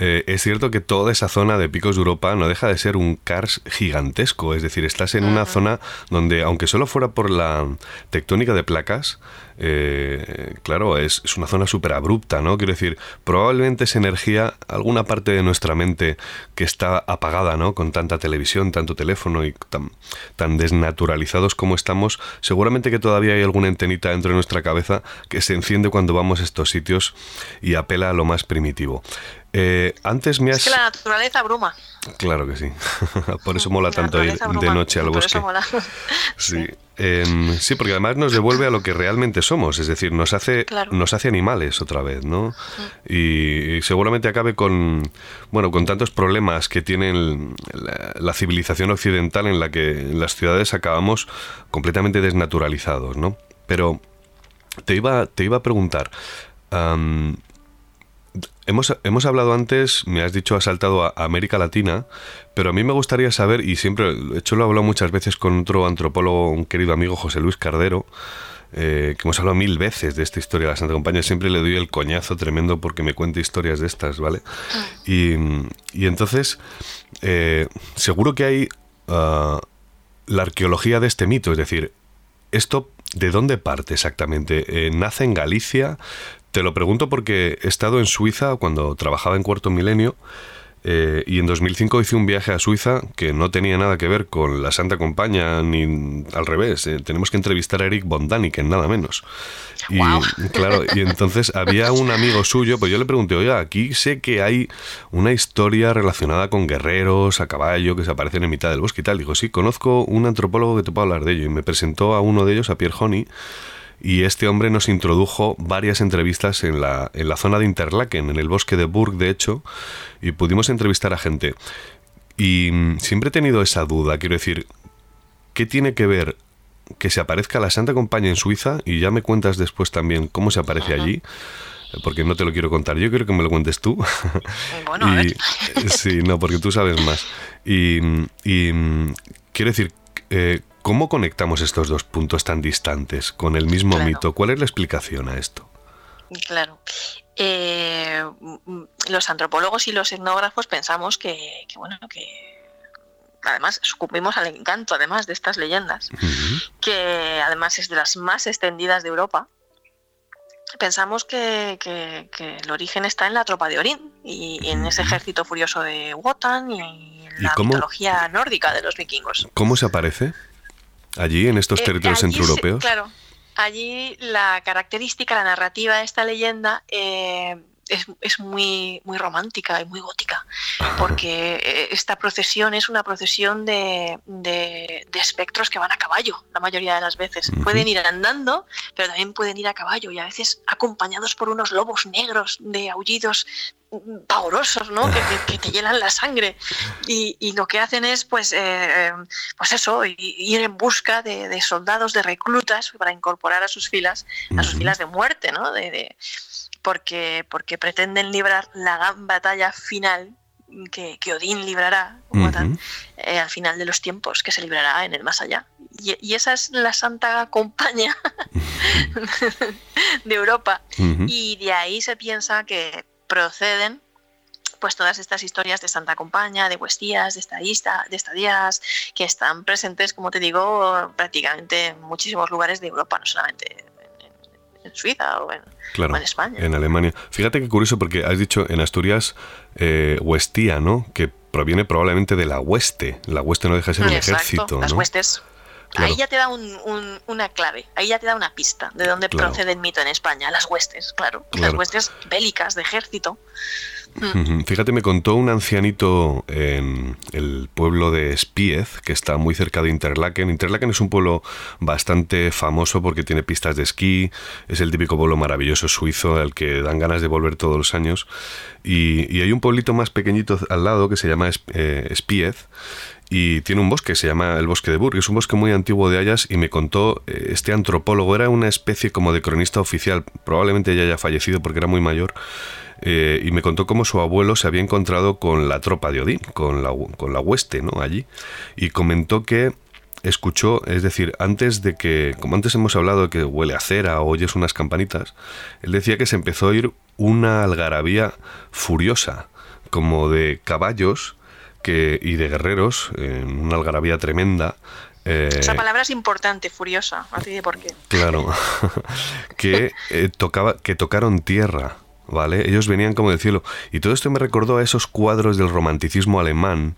eh, es cierto que toda esa zona de picos de Europa no deja de ser un cars gigantesco. Es decir, estás en una zona donde, aunque solo fuera por la tectónica de placas, eh, claro, es, una zona súper abrupta, ¿no? Quiero decir, probablemente esa energía, alguna parte de nuestra mente que está apagada, ¿no? Con tanta televisión, tanto teléfono y tan, tan desnaturalizados como estamos, seguramente que todavía hay alguna antenita dentro de nuestra cabeza que se enciende cuando vamos a estos sitios y apela a lo más primitivo. Eh, antes me has... Es que la naturaleza bruma. Claro que sí. [laughs] Por eso mola tanto ir de noche al bosque. [laughs] [laughs] sí. Em, sí, porque además nos devuelve a lo que realmente somos, es decir, nos hace, nos hace animales otra vez, ¿no? Mm. Y, seguramente acabe con, bueno, con tantos problemas que tiene la, civilización occidental en la que en las ciudades acabamos completamente desnaturalizados, ¿no? Pero te iba, te iba a preguntar, Hemos, hemos, hablado antes, me has dicho, has saltado a América Latina, pero a mí me gustaría saber, y siempre, de hecho lo he hablado muchas veces con otro antropólogo, un querido amigo, José Luis Cardero, eh, que hemos hablado mil veces de esta historia de la Santa Compañía, siempre le doy el coñazo tremendo porque me cuenta historias de estas, ¿vale? Ah. Y, y entonces, eh, seguro que hay ah, la arqueología de este mito, es decir, esto ¿De dónde parte exactamente? Eh, ¿Nace en Galicia? Te lo pregunto porque he estado en Suiza cuando trabajaba en Cuarto Milenio eh, y en 2005 hice un viaje a Suiza que no tenía nada que ver con la Santa Compañía ni al revés. Eh, tenemos que entrevistar a Eric von en nada menos. Y claro, y entonces había un amigo suyo, pues yo le pregunté, oye, aquí sé que hay una historia relacionada con guerreros a caballo que se aparecen en mitad del bosque y tal. Dijo, sí, conozco un antropólogo que te puede hablar de ello. Y me presentó a uno de ellos, a Pierre Honey y este hombre nos introdujo varias entrevistas en la, en la zona de Interlaken, en el bosque de Burg, de hecho, y pudimos entrevistar a gente. Y mm, siempre he tenido esa duda, quiero decir, ¿qué tiene que ver que se aparezca la Santa Compañía en Suiza? Y ya me cuentas después también cómo se aparece allí porque no te lo quiero contar yo, quiero que me lo cuentes tú. Bueno, [laughs] a ver. Sí, no, porque tú sabes más. Y, y quiero decir, eh, ¿cómo conectamos estos dos puntos tan distantes con el mismo mito? ¿Cuál es la explicación a esto? Claro. Eh, los antropólogos y los etnógrafos pensamos que, bueno, que además sucumbimos al encanto además de estas leyendas, que además es de las más extendidas de Europa pensamos que, el origen está en la tropa de Orin y, en ese ejército furioso de Wotan y en la mitología nórdica de los vikingos. ¿Cómo se aparece allí, en estos eh, territorios centroeuropeos? claro, allí la característica, la narrativa de esta leyenda eh, es, muy, muy romántica y muy gótica, porque eh, esta procesión es una procesión de, espectros que van a caballo la mayoría de las veces. Pueden ir andando, pero también pueden ir a caballo y a veces acompañados por unos lobos negros de aullidos pavorosos, ¿no? Que, te llenan la sangre. Y, lo que hacen es, pues, eh, eh, pues eso, ir en busca de, soldados, de reclutas para incorporar a sus filas, a sus filas de muerte, ¿no? de, porque, porque pretenden librar la gran batalla final que, Odín librará eh, al final de los tiempos, que se librará en el más allá. Y, esa es la santa compañía [laughs] de Europa. Y de ahí se piensa que proceden pues todas estas historias de Santa Compañía, de Huestías, de Estadista, de Estadías, que están presentes, como te digo, prácticamente en muchísimos lugares de Europa, no solamente en Suiza o en, España. En Alemania. Fíjate qué curioso porque has dicho en Asturias eh, Huestía, ¿no? Que proviene probablemente de la hueste. La hueste no deja de ser un ejército. Las huestes. Ahí ya te da una clave, ahí ya te da una pista de dónde procede el mito en España, las huestes, claro, las huestes bélicas de ejército. Fíjate, me contó un ancianito en el pueblo de Spiez, que está muy cerca de Interlaken. Interlaken es un pueblo bastante famoso porque tiene pistas de esquí, es el típico pueblo maravilloso suizo al que dan ganas de volver todos los años. Y, hay un pueblito más pequeñito al lado que se llama eh, Spiez y tiene un bosque, se llama el Bosque de Burg, es un bosque muy antiguo de hayas y me contó eh, este antropólogo, era una especie como de cronista oficial, probablemente ya haya fallecido porque era muy mayor, eh, y me contó cómo su abuelo se había encontrado con la tropa de Odín, con la, con la hueste, ¿no? Allí, y comentó que escuchó, es decir, antes de que, como antes hemos hablado de que huele a cera o oyes unas campanitas, él decía que se empezó a oír una algarabía furiosa, como de caballos y de guerreros, en una algarabía tremenda. Eh, Esa palabra es importante, furiosa, así de por qué. Claro, [laughs] que, eh, tocaba, que tocaron tierra, ¿vale? Ellos venían como del cielo. Y todo esto me recordó a esos cuadros del romanticismo alemán.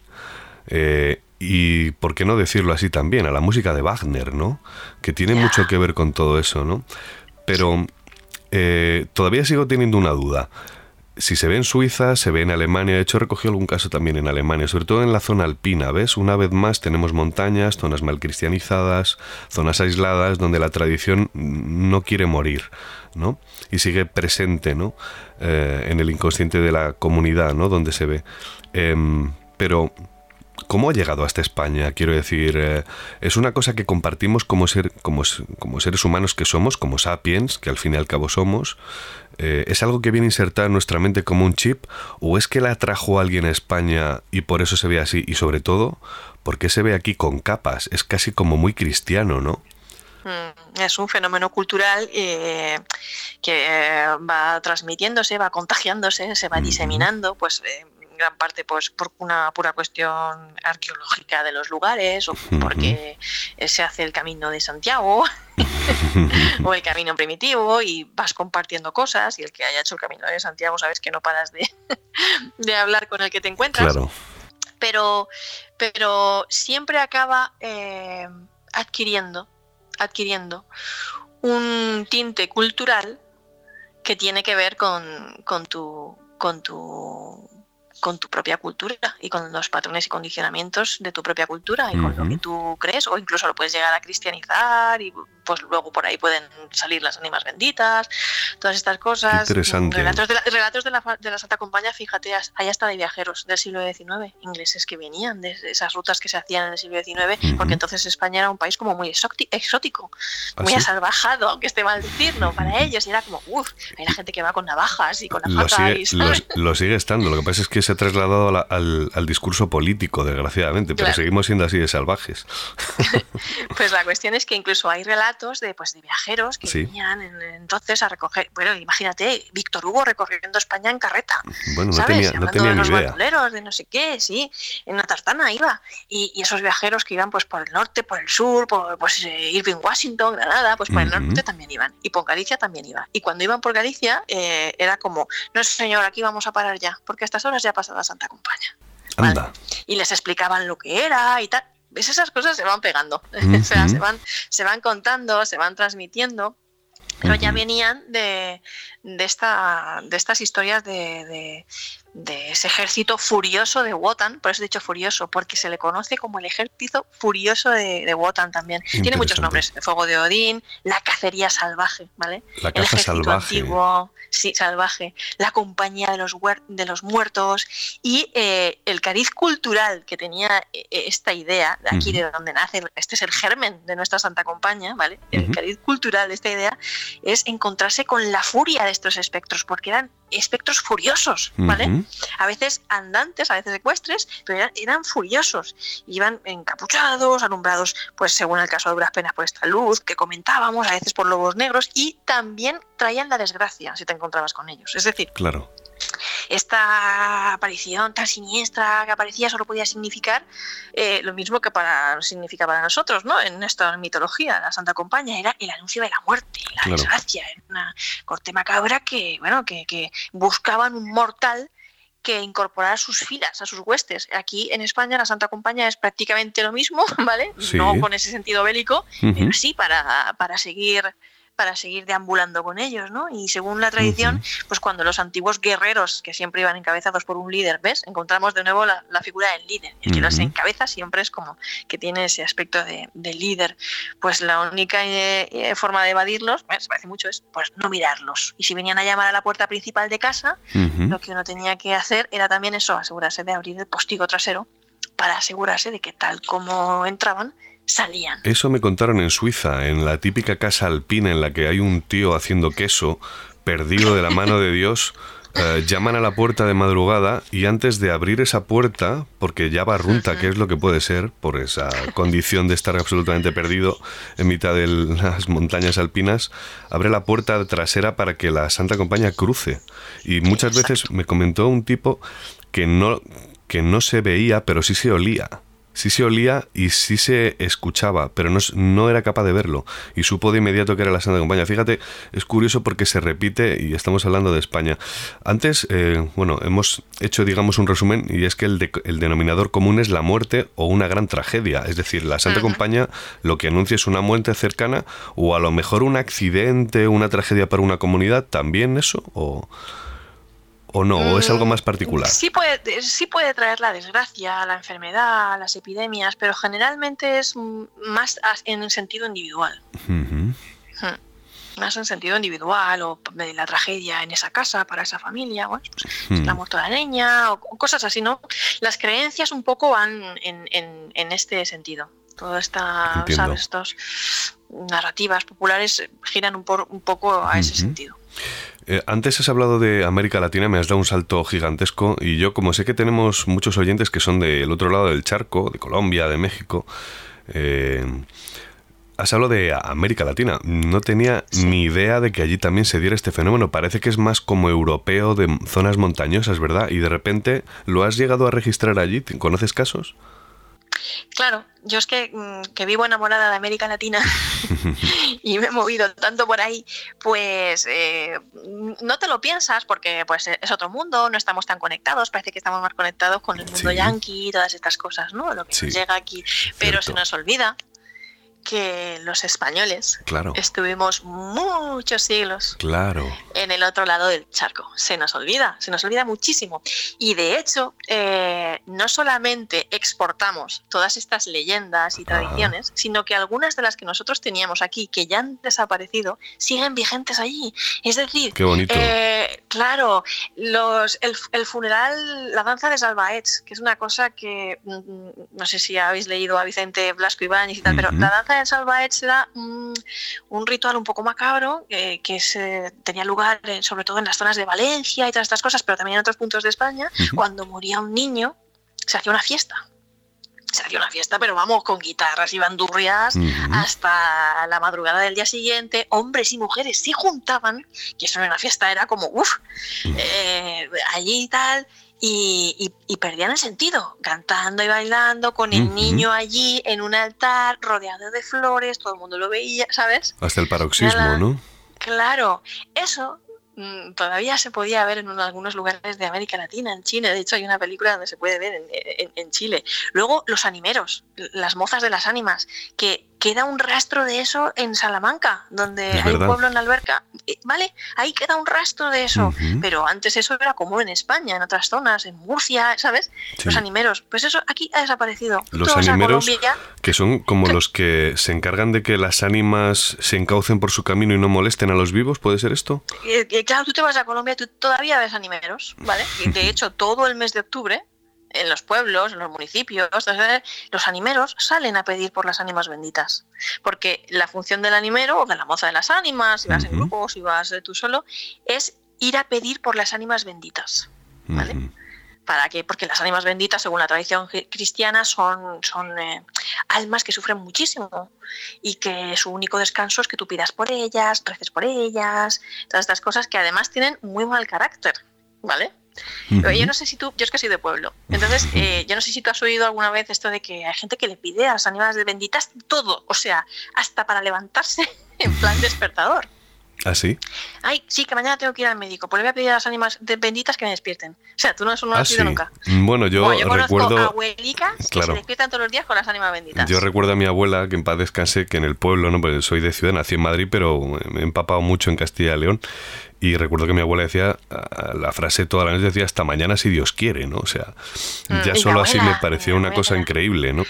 Eh, y por qué no decirlo así también, a la música de Wagner, ¿no? Que tiene mucho que ver con todo eso, ¿no? Pero todavía sigo teniendo una duda si se ve en Suiza, se ve en Alemania. De hecho, he recogido algún caso también en Alemania, sobre todo en la zona alpina. ¿Ves? Una vez más tenemos montañas, zonas mal cristianizadas, zonas aisladas donde la tradición no quiere morir, ¿no? Y sigue presente, ¿no? Eh, en el inconsciente de la comunidad, ¿no? Donde se ve. Em, pero ¿Cómo ha llegado hasta España? Quiero decir, eh, es una cosa que compartimos como, ser, como, como, seres humanos que somos, como sapiens, que al fin y al cabo somos. Eh, ¿Es algo que viene insertado en nuestra mente como un chip? ¿O es que la trajo alguien a España y por eso se ve así? Y sobre todo, ¿por qué se ve aquí con capas? Es casi como muy cristiano, ¿no? Mm, es un fenómeno cultural eh, que va transmitiéndose, va contagiándose, se va diseminando, pues gran parte pues por una pura cuestión arqueológica de los lugares o porque se hace el camino de Santiago [laughs] o el camino primitivo y vas compartiendo cosas y el que haya hecho el camino de Santiago sabes que no paras de, [laughs] de hablar con el que te encuentras. Pero, pero siempre acaba eh, adquiriendo, adquiriendo un tinte cultural que tiene que ver con, con tu con tu con tu propia cultura y con los patrones y condicionamientos de tu propia cultura y con lo que tú crees, o incluso lo puedes llegar a cristianizar y pues luego por ahí pueden salir las ánimas benditas, todas estas cosas. interesante. Relatos, de la, relatos de, la, de la Santa Compañía, fíjate, hay hasta de viajeros del siglo XIX, ingleses que venían de esas rutas que se hacían en el siglo XIX, porque entonces España era un país como muy exótico, ¿Ah, muy asalvajado, aunque esté mal decirlo, para ellos, y era como, uff, hay la gente que va con navajas y con la lo sigue, lo, sigue estando, lo que pasa es que se ha trasladado al, discurso político, desgraciadamente, pero seguimos siendo así de salvajes. [laughs] pues la cuestión es que incluso hay relatos de, pues, de viajeros que venían entonces a recoger, bueno, imagínate, Víctor Hugo recorriendo España en carreta. Bueno, no tenía, no tenía de los idea. de no sé qué, sí, en una tartana iba. Y, esos viajeros que iban pues por el norte, por el sur, por pues, eh, Irving, Washington, Granada, pues por el norte también iban. Y por Galicia también iba. Y cuando iban por Galicia eh, era como, no señor, aquí vamos a parar ya, porque a estas horas ya la Santa Compañía. Y les explicaban lo que era y tal. ¿Ves? Esas cosas se van pegando, [laughs] o sea, se van, se van contando, se van transmitiendo pero ya venían de, de, esta, de estas historias de, de ese ejército furioso de Wotan, por eso he dicho furioso, porque se le conoce como el ejército furioso de, de Wotan también. Tiene muchos nombres, el fuego de Odín, la cacería salvaje, ¿vale? La caza el ejército salvaje. antiguo, sí, salvaje, la compañía de los, de los muertos y eh, el cariz cultural que tenía eh, esta idea, de aquí de donde nace, este es el germen de nuestra Santa Compañía, ¿vale? El cariz cultural de esta idea es encontrarse con la furia de estos espectros, porque eran espectros furiosos, ¿vale? A veces andantes, a veces ecuestres, pero eran, furiosos. Iban encapuchados, alumbrados, pues según el caso de duras penas por esta luz que comentábamos, a veces por lobos negros, y también traían la desgracia si te encontrabas con ellos. Es decir, claro esta aparición tan siniestra que aparecía solo podía significar eh, lo mismo que para significa para nosotros, ¿no? En esta mitología, la Santa Compañía era el anuncio de la muerte, la desgracia, una corte macabra que, bueno, que, que buscaban un mortal que incorporar a sus filas, a sus huestes. Aquí en España la Santa Compañía es prácticamente lo mismo, [laughs] ¿vale? No con ese sentido bélico, pero sí para, para seguir para seguir deambulando con ellos, ¿no? Y según la tradición, pues cuando los antiguos guerreros, que siempre iban encabezados por un líder, ¿ves? Encontramos de nuevo la, figura del líder. El que los encabeza siempre es como que tiene ese aspecto de, líder. Pues la única eh, eh, forma de evadirlos, se parece mucho, es pues no mirarlos. Y si venían a llamar a la puerta principal de casa, lo que uno tenía que hacer era también eso, asegurarse de abrir el postigo trasero para asegurarse de que tal como entraban, salían. Eso me contaron en Suiza, en la típica casa alpina en la que hay un tío haciendo queso, perdido de la mano de Dios. Eh, llaman a la puerta de madrugada y antes de abrir esa puerta, porque ya va runta, que es lo que puede ser, por esa condición de estar absolutamente perdido en mitad de las montañas alpinas, abre la puerta trasera para que la Santa Compañía cruce. Y muchas veces me comentó un tipo que no, que no se veía, pero sí se olía sí se olía y sí se escuchaba, pero no, no, era capaz de verlo. Y supo de inmediato que era la Santa Compañía. Fíjate, es curioso porque se repite y estamos hablando de España. Antes, eh, bueno, hemos hecho, digamos, un resumen y es que el, el, denominador común es la muerte o una gran tragedia. Es decir, la Santa Compañía lo que anuncia es una muerte cercana o a lo mejor un accidente, una tragedia para una comunidad, también eso o o no? ¿O es algo más particular? Sí puede, sí puede traer la desgracia, la enfermedad, las epidemias, pero generalmente es más en sentido individual. Más en sentido individual, o la tragedia en esa casa, para esa familia, pues, la muerte de la niña, o cosas así, ¿no? Las creencias un poco van en, en, este sentido. Toda esta, ¿sabes? Estas narrativas populares giran un, por, un poco a ese sentido. Eh, antes has hablado de América Latina, me has dado un salto gigantesco y yo como sé que tenemos muchos oyentes que son del otro lado del charco, de Colombia, de México, eh, has hablado de América Latina. No tenía ni idea de que allí también se diera este fenómeno. Parece que es más como europeo de zonas montañosas, ¿verdad? Y de repente lo has llegado a registrar allí. ¿Conoces casos? Claro, yo es que, mm, que, vivo enamorada de América Latina [laughs] y me he movido tanto por ahí, pues eh, no te lo piensas porque pues es otro mundo, no estamos tan conectados, parece que estamos más conectados con el mundo yanqui y todas estas cosas, ¿no? Lo que nos llega aquí, pero se nos olvida que los españoles claro. estuvimos muchos siglos claro. en el otro lado del charco. Se nos olvida, se nos olvida muchísimo. Y de hecho, eh, no solamente exportamos todas estas leyendas y tradiciones, sino que algunas de las que nosotros teníamos aquí, que ya han desaparecido, siguen vigentes allí. Es decir, Qué bonito. Eh, claro, los, el, funeral, la danza de Salvaets, que es una cosa que mm, no sé si habéis leído a Vicente Blasco Ibáñez y tal, pero la danza de Salvaets era un, ritual un poco macabro eh, que se, tenía lugar sobre todo en las zonas de Valencia y todas estas cosas, pero también en otros puntos de España. Cuando moría un niño, se hacía una fiesta se hacía una fiesta, pero vamos, con guitarras y bandurrias hasta la madrugada del día siguiente. Hombres y mujeres se juntaban, que eso en una fiesta era como, uff, eh, allí y tal, y, perdían el sentido, cantando y bailando, con el niño allí en un altar, rodeado de flores, todo el mundo lo veía, ¿sabes? Hasta el paroxismo, ¿no? Claro, eso Mm, todavía se podía ver en algunos lugares de América Latina, en Chile. De hecho, hay una película donde se puede ver en, Chile. Luego, los animeros, las mozas de las ánimas, que queda un rastro de eso en Salamanca, donde hay un pueblo en la alberca. Eh, ¿Vale? Ahí queda un rastro de eso. Pero antes eso era común en España, en otras zonas, en Murcia, ¿sabes? Los animeros. Pues eso aquí ha desaparecido. Los animeros, que son como los que se encargan de que las ánimas se encaucen por su camino y no molesten a los vivos, ¿puede ser esto? Eh, eh, claro, tú te vas a Colombia y tú todavía ves animeros, ¿vale? De [laughs] hecho, todo el mes de octubre en los pueblos, en los municipios, los animeros salen a pedir por las ánimas benditas. Porque la función del animero o de la moza de las ánimas, si vas en grupos, si vas tú solo, es ir a pedir por las ánimas benditas. ¿Vale? ¿Para qué? Porque las ánimas benditas, según la tradición cristiana, son, son eh, almas que sufren muchísimo y que su único descanso es que tú pidas por ellas, reces por ellas, todas estas cosas que además tienen muy mal carácter, ¿vale? Yo no sé si tú, yo es que soy de pueblo, entonces eh, yo no sé si tú has oído alguna vez esto de que hay gente que le pide a las ánimas de benditas todo, o sea, hasta para levantarse [laughs] en plan despertador. ¿Ah, sí? Ay, sí, que mañana tengo que ir al médico. Pues le voy a pedir a las ánimas benditas que me despierten. O sea, tú no, no lo has ah, nunca. Bueno, yo, yo recuerdo. abuelicas que se despiertan todos los días con las ánimas benditas. Yo recuerdo a mi abuela, que en paz descanse, que en el pueblo, no pues soy de ciudad, nací en Madrid, pero me he empapado mucho en Castilla y León. Y recuerdo que mi abuela decía, la frase toda la noche decía, hasta mañana si Dios quiere, ¿no? O sea, mm, ya solo así me pareció una cosa increíble, ¿no?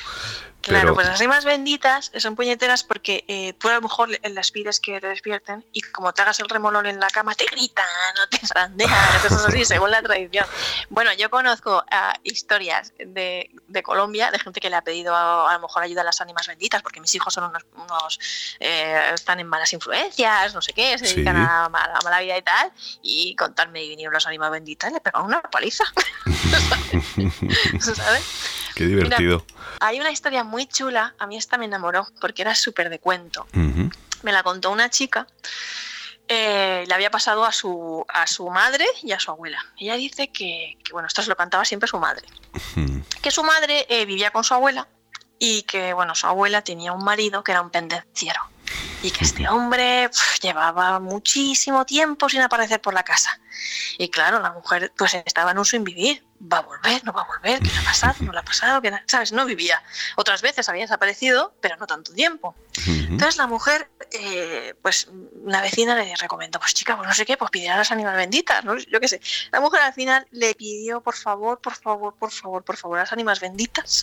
Claro, pues las rimas benditas son puñeteras porque eh, tú a lo mejor las pides que te despierten y como te hagas el remolón en la cama te gritan o te zarandean, [laughs] cosas así, según la tradición. Bueno, yo conozco uh, historias de, de, Colombia de gente que le ha pedido a, lo mejor ayuda a las ánimas benditas porque mis hijos son unos, unos eh, están en malas influencias, no sé qué, se dedican a, a, la mala vida y tal, y contarme y vinieron las ánimas benditas y le pegaron una paliza. [laughs] ¿Sabes? Qué divertido. hay una historia muy chula, a mí esta me enamoró, porque era súper de cuento. Me la contó una chica, eh, le había pasado a su, a su madre y a su abuela. Ella dice que, bueno, esto se lo cantaba siempre su madre. Que su madre eh, vivía con su abuela y que, bueno, su abuela tenía un marido que era un pendenciero. Y que este hombre llevaba muchísimo tiempo sin aparecer por la casa. Y claro, la mujer pues estaba en un sin vivir. ¿Va a volver? ¿No va a volver? ¿Qué le ha pasado? ¿No le ha pasado? ¿Qué ¿Sabes? No vivía. Otras veces había desaparecido, pero no tanto tiempo. Entonces la mujer, eh, pues una vecina le recomendó, pues chica, pues no sé qué, pues pidiera a las ánimas benditas, ¿no? Yo qué sé. La mujer al final le pidió, por favor, por favor, por favor, por favor, a las ánimas benditas,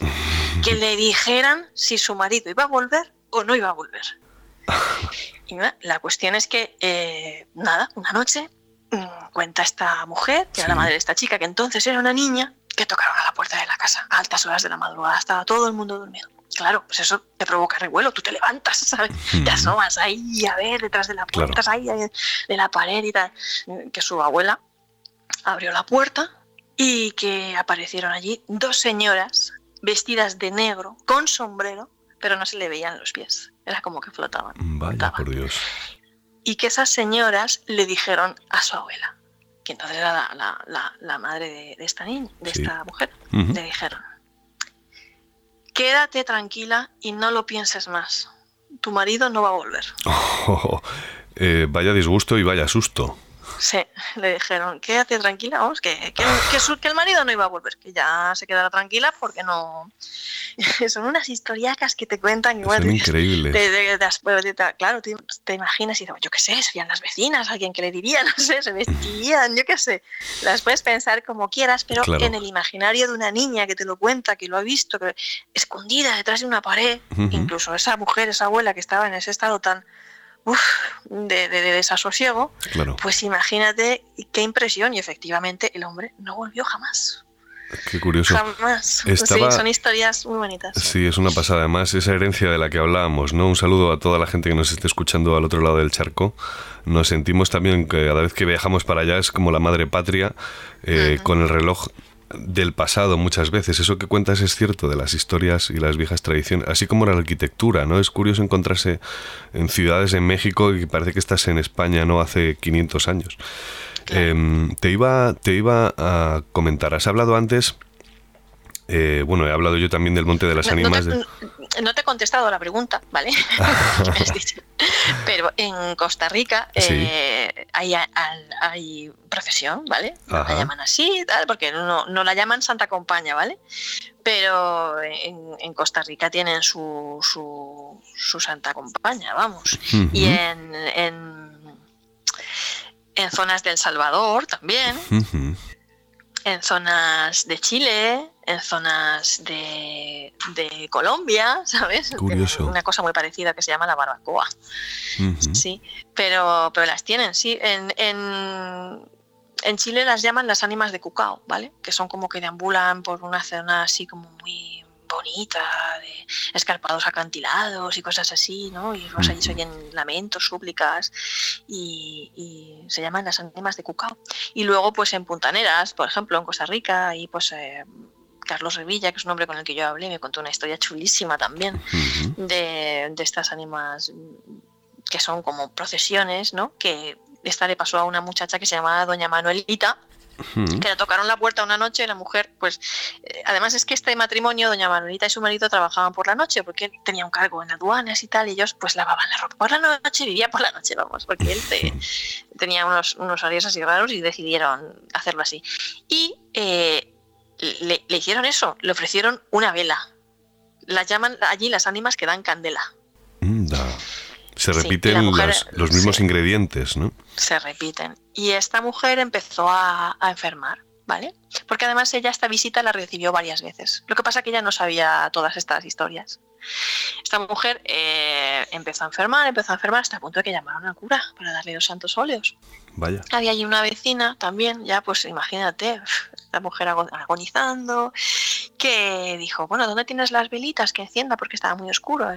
que le dijeran si su marido iba a volver o no iba a volver. Y la cuestión es que, eh, nada, una noche Mm, cuenta esta mujer, que era la madre de esta chica, que entonces era una niña, que tocaron a la puerta de la casa a altas horas de la madrugada, estaba todo el mundo durmiendo. Claro, pues eso te provoca revuelo, tú te levantas, [laughs] ¿sabes? Te asomas ahí a ver detrás de la puerta, ahí de la pared y tal. Que su abuela abrió la puerta y que aparecieron allí dos señoras vestidas de negro, con sombrero, pero no se le veían los pies. Era como que flotaban. Vaya, por Dios y que esas señoras le dijeron a su abuela, que entonces era la, madre de, esta niña, de esta mujer, le dijeron, quédate tranquila y no lo pienses más. Tu marido no va a volver. [laughs] Eh, vaya disgusto y vaya susto. Sí, [laughs] le dijeron, quédate tranquila, vamos, que, que, el marido no iba a volver, que ya se quedara tranquila porque no... [laughs] Son unas historiacas que te cuentan igual. Son increíbles. claro, te, imaginas y dices, yo qué sé, serían las vecinas, alguien que le diría, [laughs] no sé, se vestían, yo qué sé. Las puedes pensar como quieras, pero en el imaginario de una niña que te lo cuenta, que lo ha visto, que, escondida detrás de una pared, incluso esa mujer, esa abuela que estaba en ese estado tan de, desasosiego, pues imagínate qué impresión y efectivamente el hombre no volvió jamás. Qué curioso. Jamás. Sí, son historias muy bonitas. Sí, es una pasada. Además, esa herencia de la que hablábamos, ¿no? Un saludo a toda la gente que nos esté escuchando al otro lado del charco. Nos sentimos también que cada vez que viajamos para allá es como la madre patria, eh, con el reloj del pasado muchas veces. Eso que cuentas es cierto de las historias y las viejas tradiciones, así como la arquitectura, ¿no? Es curioso encontrarse en ciudades en México y parece que estás en España, ¿no? Hace 500 años. Em, te, iba, te iba a comentar, has hablado antes eh, bueno, he hablado yo también del Monte de las Ánimas. No, te, he contestado la pregunta, ¿vale? [laughs] Pero en Costa Rica eh, hay, profesión, ¿vale? La llaman así, porque no, la llaman Santa Compaña, ¿vale? Pero en, Costa Rica tienen su, su, Santa Compaña, vamos. Y en, en, en, zonas del Salvador también en zonas de Chile, en zonas de, Colombia, [laughs] ¿sabes? Curioso. Una cosa muy parecida que se llama la barbacoa. Sí, pero, pero las tienen, sí. En, en, Chile las llaman las ánimas de cucao, ¿vale? Que son como que deambulan por una zona así como muy bonita, de escarpados acantilados y cosas así, ¿no? Y los allí se oyen lamentos, súplicas y, se llaman las ánimas de Cucao. Y luego, pues en Puntaneras, por ejemplo, en Costa Rica, y pues eh, Carlos Revilla, que es un hombre con el que yo hablé, me contó una historia chulísima también de, de estas ánimas que son como procesiones, ¿no? Que esta le pasó a una muchacha que se llamaba Doña Manuelita, que le tocaron la puerta una noche y la mujer, pues, eh, además es que este matrimonio, doña Manuelita y su marido trabajaban por la noche porque él tenía un cargo en aduanas y tal, y ellos pues lavaban la ropa por la noche, vivía por la noche, vamos, porque él tenía unos, unos horarios así raros y decidieron hacerlo así. Y eh, le, hicieron eso, le ofrecieron una vela. Las llaman allí las ánimas que dan candela. Se repiten los mismos ingredientes, ¿no? Se repiten. Y esta mujer empezó a, enfermar, ¿vale? Porque además ella esta visita la recibió varias veces. Lo que pasa es que ella no sabía todas estas historias. Esta mujer eh, empezó a enfermar, empezó a enfermar hasta el punto de que llamaron al cura para darle los santos óleos. Vaya. Había allí una vecina también, ya pues imagínate, la mujer agonizando, que dijo, bueno, ¿dónde tienes las velitas que encienda? Porque estaba muy oscuro.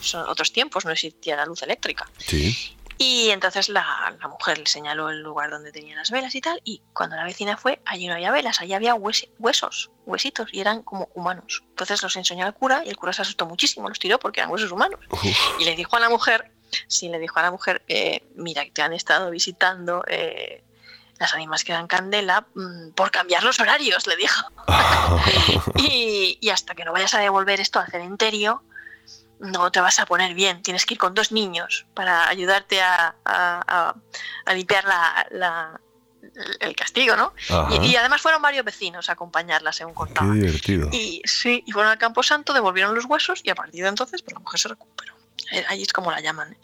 Son otros tiempos, no existía la luz eléctrica. Sí. Y entonces la, mujer le señaló el lugar donde tenía las velas y tal, y cuando la vecina fue, allí no había velas, allí había huesos, huesitos, y eran como humanos. Entonces los enseñó al cura y el cura se asustó muchísimo, los tiró porque eran huesos humanos. Y le dijo a la mujer, sí, le dijo a la mujer, eh, mira, te han estado visitando eh, las ánimas que dan candela mm, por cambiar los horarios, le dijo. [laughs] y, y hasta que no vayas a devolver esto al cementerio, no te vas a poner bien, tienes que ir con dos niños para ayudarte a, limpiar la, el castigo, ¿no? Y, además fueron varios vecinos a acompañarla, según contaban. Qué divertido. Y sí, y fueron al Campo Santo, devolvieron los huesos y a partir de entonces, pues la mujer se recuperó. Eh, allí es como la llaman.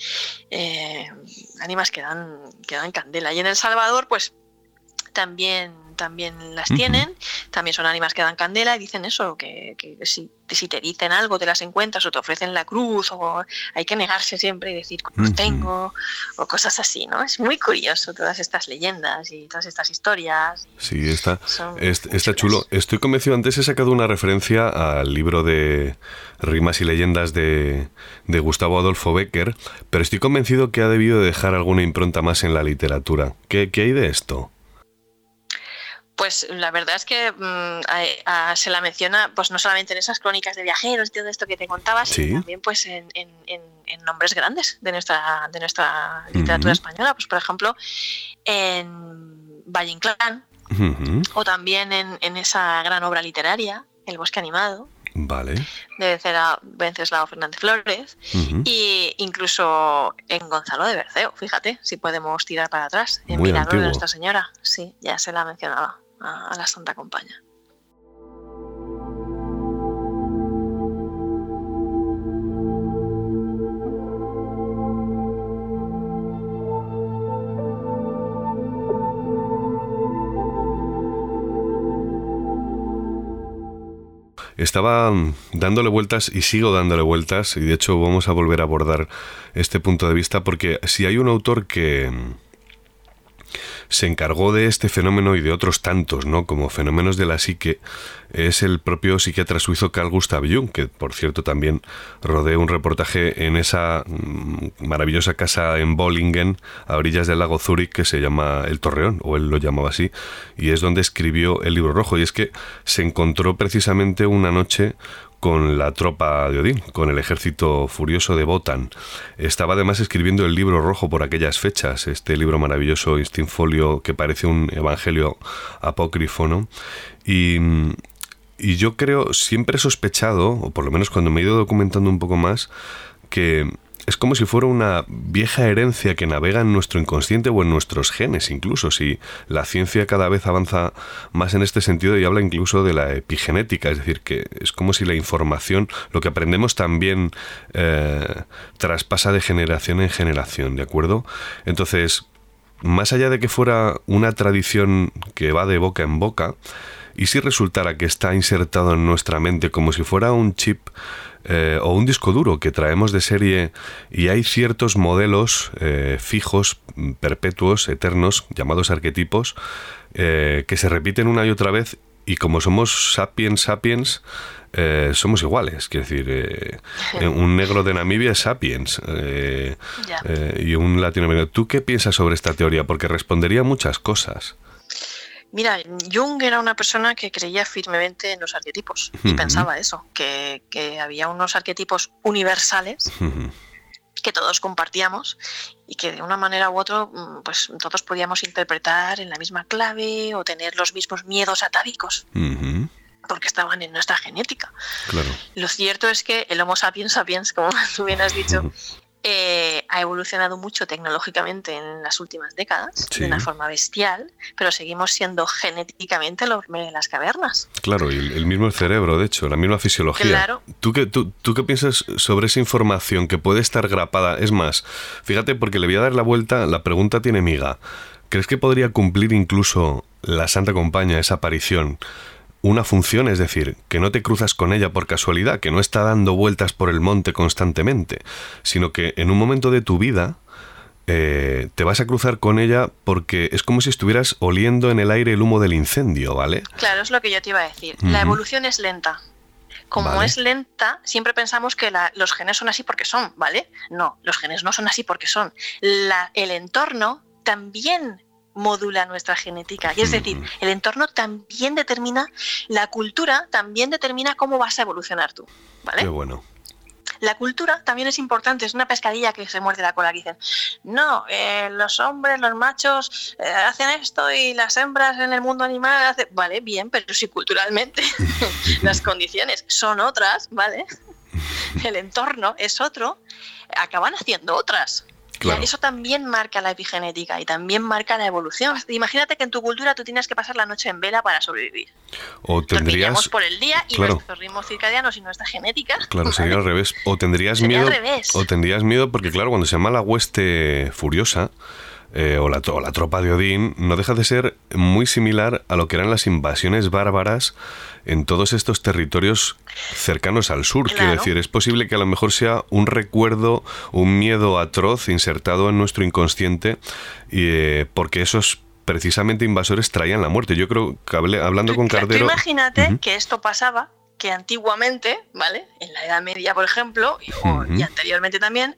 Eh, ánimas que dan, que dan candela. Y en El Salvador, pues también también las tienen, también son ánimas que dan candela y dicen eso, que, si, si, te dicen algo, te las encuentras o te ofrecen la cruz, o hay que negarse siempre y decir cruz tengo, o cosas así, ¿no? Es muy curioso todas estas leyendas y todas estas historias. Sí, está, está, chulo. Estoy convencido, antes he sacado una referencia al libro de rimas y leyendas de, de Gustavo Adolfo Becker, pero estoy convencido que ha debido dejar alguna impronta más en la literatura. ¿Qué, qué hay de esto? Pues la verdad es que mm, se la menciona, pues no solamente en esas crónicas de viajeros y todo esto que te contaba, sino también pues en, nombres grandes de nuestra, de nuestra literatura española. Pues por ejemplo, en Valle Inclán, o también en, esa gran obra literaria, El bosque animado. Vale. De Venceslao Fernández Flores. Y incluso en Gonzalo de Berceo, fíjate, si podemos tirar para atrás. En Milagro de Nuestra Señora. Sí, ya se la mencionaba a la Santa Compañía. Estaba dándole vueltas y sigo dándole vueltas y de hecho vamos a volver a abordar este punto de vista porque si hay un autor que se encargó de este fenómeno y de otros tantos, ¿no? Como fenómenos de la psique, es el propio psiquiatra suizo Carl Gustav Jung, que por cierto también rodeó un reportaje en esa mm, maravillosa casa en Bollingen, a orillas del lago Zurich, que se llama El Torreón, o él lo llamaba así, y es donde escribió el libro rojo. Y es que se encontró precisamente una noche con la tropa de Odín, con el ejército furioso de Botan. Estaba además escribiendo el libro rojo por aquellas fechas, este libro maravilloso, instinfolio, que parece un evangelio apócrifo, ¿no? Y, y yo creo, siempre he sospechado, o por lo menos cuando me he ido documentando un poco más, que es como si fuera una vieja herencia que navega en nuestro inconsciente o en nuestros genes, incluso si la ciencia cada vez avanza más en este sentido y habla incluso de la epigenética, es decir, que es como si la información, lo que aprendemos también eh, traspasa de generación en generación, ¿de acuerdo? Entonces, más allá de que fuera una tradición que va de boca en boca, y si resultara que está insertado en nuestra mente como si fuera un chip eh, o un disco duro que traemos de serie y hay ciertos modelos eh, fijos, perpetuos, eternos, llamados arquetipos, eh, que se repiten una y otra vez y como somos sapiens sapiens, somos iguales. Quiero decir, [laughs] un negro de Namibia es sapiens y un latinoamericano. ¿Tú qué piensas sobre esta teoría? Porque respondería muchas cosas. Mira, Jung era una persona que creía firmemente en los arquetipos y pensaba eso, que, había unos arquetipos universales que todos compartíamos y que de una manera u otra mm, pues todos podíamos interpretar en la misma clave o tener los mismos miedos atávicos. porque estaban en nuestra genética. Lo cierto es que el Homo sapiens sapiens, como [laughs] tú bien has dicho, [laughs] eh, ha evolucionado mucho tecnológicamente en las últimas décadas, de una forma bestial, pero seguimos siendo genéticamente los de las cavernas. Claro, y el, mismo cerebro, de hecho, la misma fisiología. Claro. ¿Tú qué, tú, ¿Tú qué piensas sobre esa información que puede estar grapada? Es más, fíjate, porque le voy a dar la vuelta, la pregunta tiene miga. ¿Crees que podría cumplir incluso la Santa Compañía esa aparición? Una función, es decir, que no te cruzas con ella por casualidad, que no está dando vueltas por el monte constantemente, sino que en un momento de tu vida eh, te vas a cruzar con ella porque es como si estuvieras oliendo en el aire el humo del incendio, ¿vale? Claro, es lo que yo te iba a decir. La evolución es lenta. Como es lenta, siempre pensamos que los genes son así porque son, ¿vale? No, los genes no son así porque son. el entorno también modula nuestra genética. Y es decir, el entorno también determina, la cultura también determina cómo vas a evolucionar tú. ¿Vale? Qué bueno. La cultura también es importante, es una pescadilla que se muerde la cola, que dicen, no, eh, los hombres, los machos eh, hacen esto y las hembras en el mundo animal hacen... Vale, bien, pero si culturalmente [laughs] las condiciones son otras, ¿vale? [laughs] El entorno es otro, acaban haciendo otras. Eso también marca la epigenética y también marca la evolución. Imagínate que en tu cultura tú tienes que pasar la noche en vela para sobrevivir. O tendrías... por el día y nuestros ritmos circadianos y nuestra genética. Claro, [laughs] sería al revés. O tendrías miedo. O tendrías miedo porque, claro, cuando se llama la hueste furiosa, eh, o, la, la, tropa de Odín, no deja de ser muy similar a lo que eran las invasiones bárbaras en todos estos territorios cercanos al sur. Quiero decir, es posible que a lo mejor sea un recuerdo, un miedo atroz insertado en nuestro inconsciente, y, eh, porque esos precisamente invasores traían la muerte. Yo creo que hablando con Cardero... imagínate que esto pasaba que antiguamente, ¿vale? En la Edad Media, por ejemplo, y anteriormente también,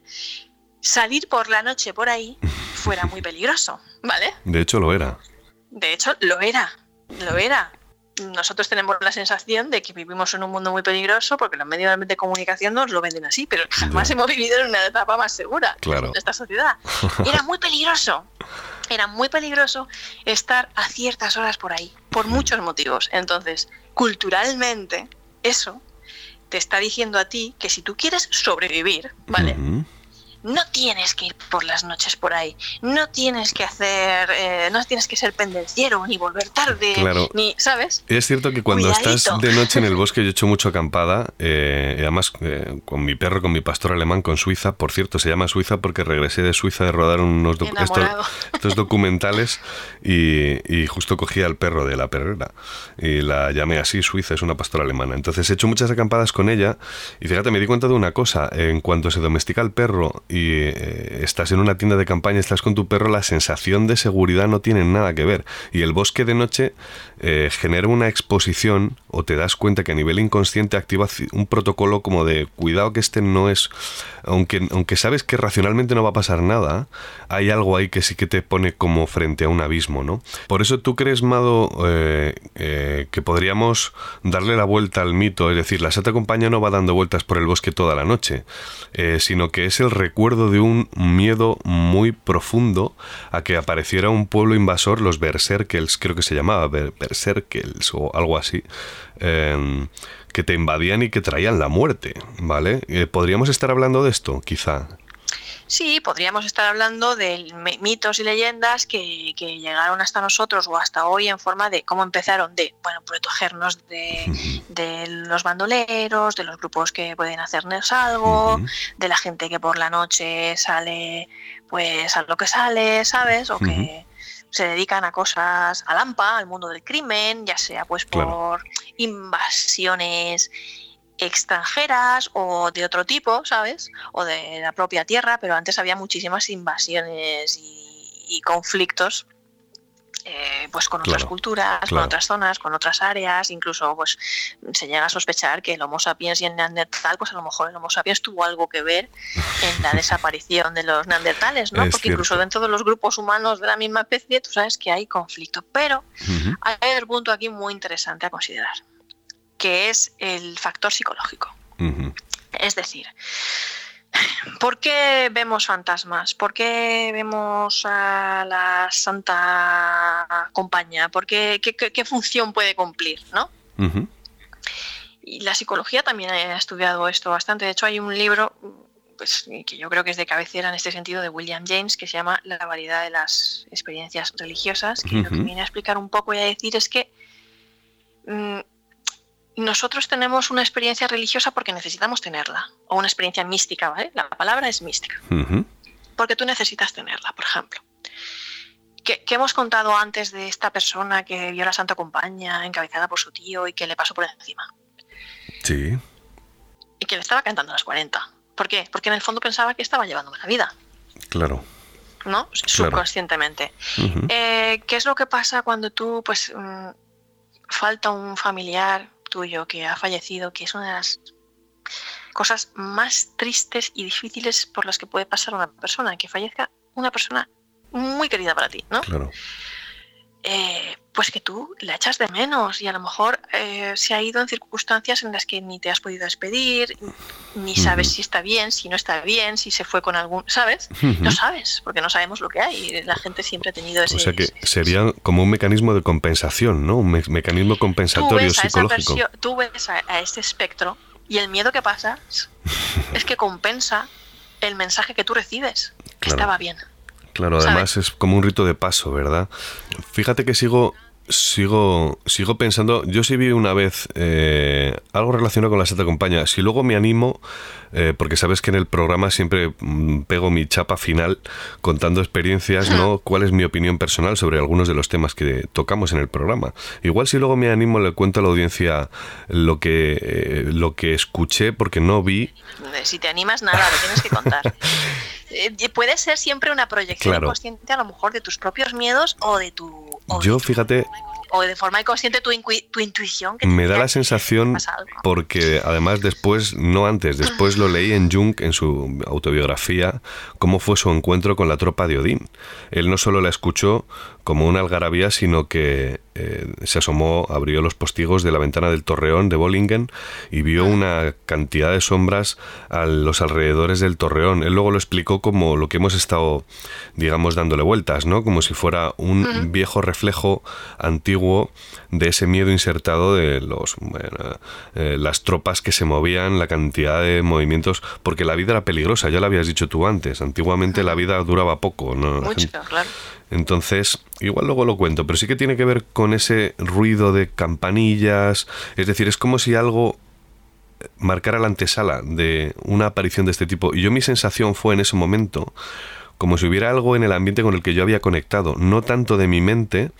salir por la noche por ahí fuera muy peligroso, ¿vale? De hecho lo era. De hecho lo era, lo era. Nosotros tenemos la sensación de que vivimos en un mundo muy peligroso porque los medios de comunicación nos lo venden así, pero jamás hemos vivido en una etapa más segura claro. de esta sociedad. [laughs] Era muy peligroso. Era muy peligroso estar a ciertas horas por ahí, por muchos motivos. Entonces, culturalmente, eso te está diciendo a ti que si tú quieres sobrevivir, ¿vale? No tienes que ir por las noches por ahí, no tienes que hacer, eh, no tienes que ser pendenciero, ni volver tarde, ni, ¿sabes? Es cierto que cuando estás de noche en el bosque, yo he hecho mucho acampada, eh, además eh, con mi perro, con mi pastor alemán, con Suiza, por cierto, se llama Suiza porque regresé de Suiza de rodar unos [laughs] estos, documentales y, justo cogí al perro de la perrera y la llamé así, Suiza, es una pastora alemana. Entonces he hecho muchas acampadas con ella y fíjate, me di cuenta de una cosa, en cuanto se domestica el perro y eh, estás en una tienda de campaña, estás con tu perro, la sensación de seguridad no tiene nada que ver. Y el bosque de noche eh, genera una exposición o te das cuenta que a nivel inconsciente activa un protocolo como de cuidado que este no es, aunque, aunque sabes que racionalmente no va a pasar nada, hay algo ahí que sí que te pone como frente a un abismo, ¿no? Por eso tú crees, Mado, eh, que podríamos darle la vuelta al mito, es decir, la Santa Compañía no va dando vueltas por el bosque toda la noche, sino que es el recuerdo de un miedo muy profundo a que apareciera un pueblo invasor, los Berserkels, creo que se llamaba Berserkels o algo así, em, que te invadían y que traían la muerte, ¿vale? Eh, ¿Podríamos estar hablando de esto, quizá? Sí, podríamos estar hablando de mitos y leyendas que, llegaron hasta nosotros o hasta hoy en forma de cómo empezaron de, bueno, protegernos de, los bandoleros, de los grupos que pueden hacernos algo, de la gente que por la noche sale pues a lo que sale, ¿sabes? O que se dedican a cosas, a Lampa, al mundo del crimen, ya sea pues por invasiones extranjeras o de otro tipo, ¿sabes? O de la propia tierra, pero antes había muchísimas invasiones y, conflictos. Eh, pues con otras culturas, con otras zonas, con otras áreas, incluso pues se llega a sospechar que el Homo sapiens y el Neandertal, pues a lo mejor el Homo sapiens tuvo algo que ver en la [laughs] desaparición de los neandertales, ¿no? Porque incluso dentro de los grupos humanos de la misma especie, tú sabes que hay conflicto. Pero hay un punto aquí muy interesante a considerar que es el factor psicológico. Es decir, ¿por qué vemos fantasmas? ¿Por qué vemos a la Santa Compañía? ¿Por qué, qué, función puede cumplir? ¿no? Y la psicología también ha estudiado esto bastante. De hecho, hay un libro pues, que yo creo que es de cabecera en este sentido de William James, que se llama La variedad de las experiencias religiosas, que lo que viene a explicar un poco y a decir es que mm, nosotros tenemos una experiencia religiosa porque necesitamos tenerla, o una experiencia mística, ¿vale? La palabra es mística. Porque tú necesitas tenerla, por ejemplo. ¿Qué, hemos contado antes de esta persona que vio la Santa Compañía encabezada por su tío y que le pasó por encima? Sí. Y que le estaba cantando a las 40. ¿Por qué? Porque en el fondo pensaba que estaba llevando la vida. Claro. ¿No? Subconscientemente. Eh, ¿Qué es lo que pasa cuando tú, pues, mm, falta un familiar tuyo que ha fallecido, que es una de las cosas más tristes y difíciles por las que puede pasar una persona, que fallezca una persona muy querida para ti, ¿no? Claro. Eh, pues que tú la echas de menos y a lo mejor eh, se ha ido en circunstancias en las que ni te has podido despedir, ni sabes si está bien, si no está bien, si se fue con algún, ¿sabes? No sabes, porque no sabemos lo que hay. La gente siempre ha tenido ese... O sea que sería como un mecanismo de compensación, ¿no? Un mecanismo compensatorio psicológico. tú ves a, ese espectro y el miedo que pasa [laughs] es que compensa el mensaje que tú recibes, que estaba bien. Claro, además es como un rito de paso, ¿verdad? Fíjate que sigo sigo, sigo pensando, yo sí vi una vez eh, algo relacionado con la Santa Compañía. Si luego me animo, eh, porque sabes que en el programa siempre mm, pego mi chapa final contando experiencias, ¿no? ¿Cuál es mi opinión personal sobre algunos de los temas que tocamos en el programa? Igual si luego me animo, le cuento a la audiencia lo que, eh, lo que escuché, porque no vi. Si te animas, nada, lo tienes que contar. [laughs] puede ser siempre una proyección inconsciente a lo mejor de tus propios miedos o de tu yo, fíjate, o de forma inconsciente tu, tu intuición. me da la sensación, porque además después, no antes, después lo leí en Jung, en su autobiografía, cómo fue su encuentro con la tropa de Odín. Él no solo la escuchó como una algarabía, sino que eh, se asomó, abrió los postigos de la ventana del torreón de Bollingen y vio una cantidad de sombras a los alrededores del torreón. Él luego lo explicó como lo que hemos estado, digamos, dándole vueltas, ¿no? Como si fuera un viejo reflejo antiguo de ese miedo insertado de los, eh, las tropas que se movían, la cantidad de movimientos, porque la vida era peligrosa, ya lo habías dicho tú antes. Antiguamente la vida duraba poco, ¿no? Mucho, claro. Entonces, igual luego lo cuento, pero sí que tiene que ver con ese ruido de campanillas, es decir, es como si algo marcara la antesala de una aparición de este tipo. Y yo mi sensación fue en ese momento como si hubiera algo en el ambiente con el que yo había conectado, no tanto de mi mente,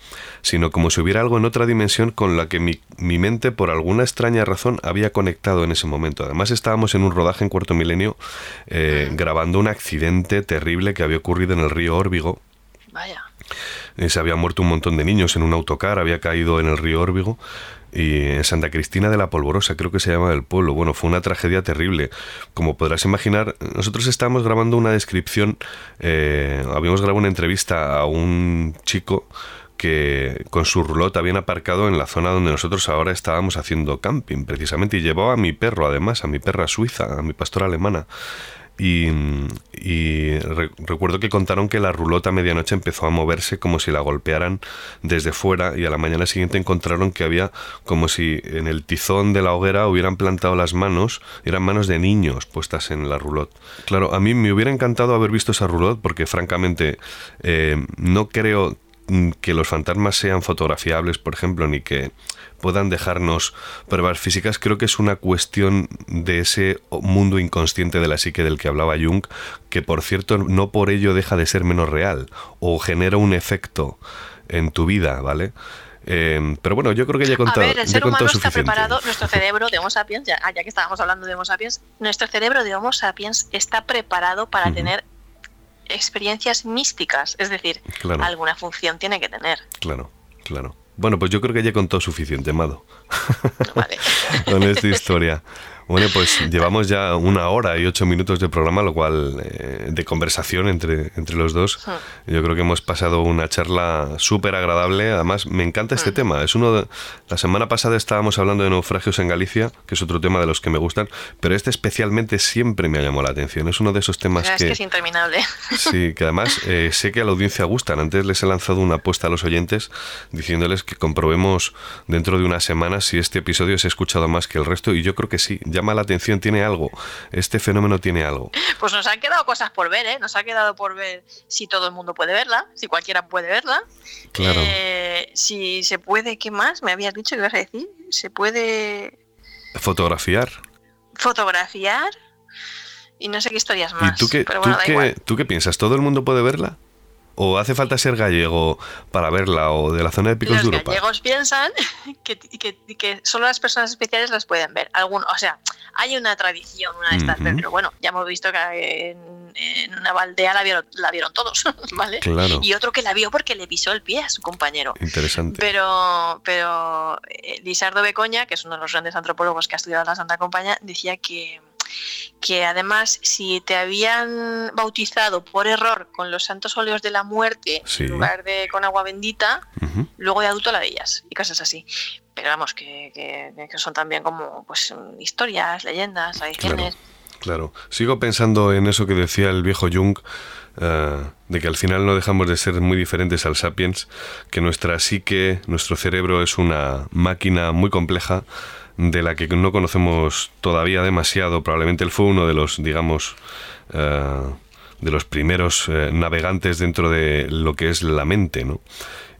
sino como si hubiera algo en otra dimensión con la que mi, mente, por alguna extraña razón, había conectado en ese momento. Además, estábamos en un rodaje en Cuarto Milenio eh, grabando un accidente terrible que había ocurrido en el río Órbigo. Vaya. Eh, se habían muerto un montón de niños en un autocar, había caído en el río Órbigo y en Santa Cristina de la Polvorosa, creo que se llama el pueblo. Bueno, fue una tragedia terrible. Como podrás imaginar, nosotros estábamos grabando una descripción, eh, habíamos grabado una entrevista a un chico que con su roulotte habían aparcado en la zona donde nosotros ahora estábamos haciendo camping, precisamente, y llevaba a mi perro, además, a mi perra suiza, a mi pastora alemana. Y, recuerdo que contaron que la rulota a medianoche empezó a moverse como si la golpearan desde fuera y a la mañana siguiente encontraron que había como si en el tizón de la hoguera hubieran plantado las manos, eran manos de niños puestas en la roulotte. Claro, a mí me hubiera encantado haber visto esa roulotte porque francamente eh, no creo que los fantasmas sean fotografiables, por ejemplo, ni que puedan dejarnos pruebas físicas, creo que es una cuestión de ese mundo inconsciente de la psique del que hablaba Jung, que por cierto no por ello deja de ser menos real o genera un efecto en tu vida, ¿vale? Eh, pero bueno, yo creo que ya he contado. A ver, el ser humano está preparado, [laughs] nuestro cerebro de Homo sapiens, ya, que estábamos hablando de Homo sapiens, nuestro cerebro de Homo sapiens está preparado para tener experiencias místicas, es decir, alguna función tiene que tener. Claro, claro. Bueno, pues yo creo que ya he contado suficiente, Amado, [laughs] con esta historia. Bueno, pues llevamos ya una hora y ocho minutos de programa, lo cual eh, de conversación entre, entre los dos. Yo creo que hemos pasado una charla súper agradable. Además, me encanta este tema. Es uno de, la semana pasada estábamos hablando de naufragios en Galicia, que es otro tema de los que me gustan, pero este especialmente siempre me ha llamado la atención. Es uno de esos temas que, es que es interminable. [laughs] Sí, que además eh, sé que a la audiencia gustan. Antes les he lanzado una apuesta a los oyentes diciéndoles que comprobemos dentro de una semana si este episodio se ha escuchado más que el resto y yo creo que sí llama la atención, tiene algo. Este fenómeno tiene algo. Pues nos han quedado cosas por ver, ¿eh? Nos ha quedado por ver si todo el mundo puede verla, si cualquiera puede verla. Claro. Eh, si se puede, ¿qué más? ¿Me habías dicho que ibas a decir? ¿Se puede. Fotografiar. Fotografiar. Y no sé qué historias más. ¿Y tú qué, tú qué piensas? ¿Todo el mundo puede verla? ¿O hace falta ser gallego para verla o de la zona de Picos de Europa? Los gallegos piensan [laughs] que, que, solo las personas especiales las pueden ver. O sea, hay una tradición, una de estas, pero bueno, ya hemos visto que en, una baldea la vieron, la vieron todos, [laughs] ¿vale? Claro. Y otro que la vio porque le pisó el pie a su compañero. Interesante. Pero, pero eh, Lizardo Becoña, que es uno de los grandes antropólogos que ha estudiado la Santa Compañía, decía que que además si te habían bautizado por error con los santos óleos de la muerte en lugar de con agua bendita, luego de adulto la veías y cosas así. Pero vamos, que, que, son también como pues historias, leyendas, tradiciones. Claro, sigo pensando en eso que decía el viejo Jung, eh, de que al final no dejamos de ser muy diferentes al sapiens, que nuestra psique, nuestro cerebro es una máquina muy compleja de la que no conocemos todavía demasiado. Probablemente él fue uno de los, digamos, eh, de los primeros eh, navegantes dentro de lo que es la mente, ¿no?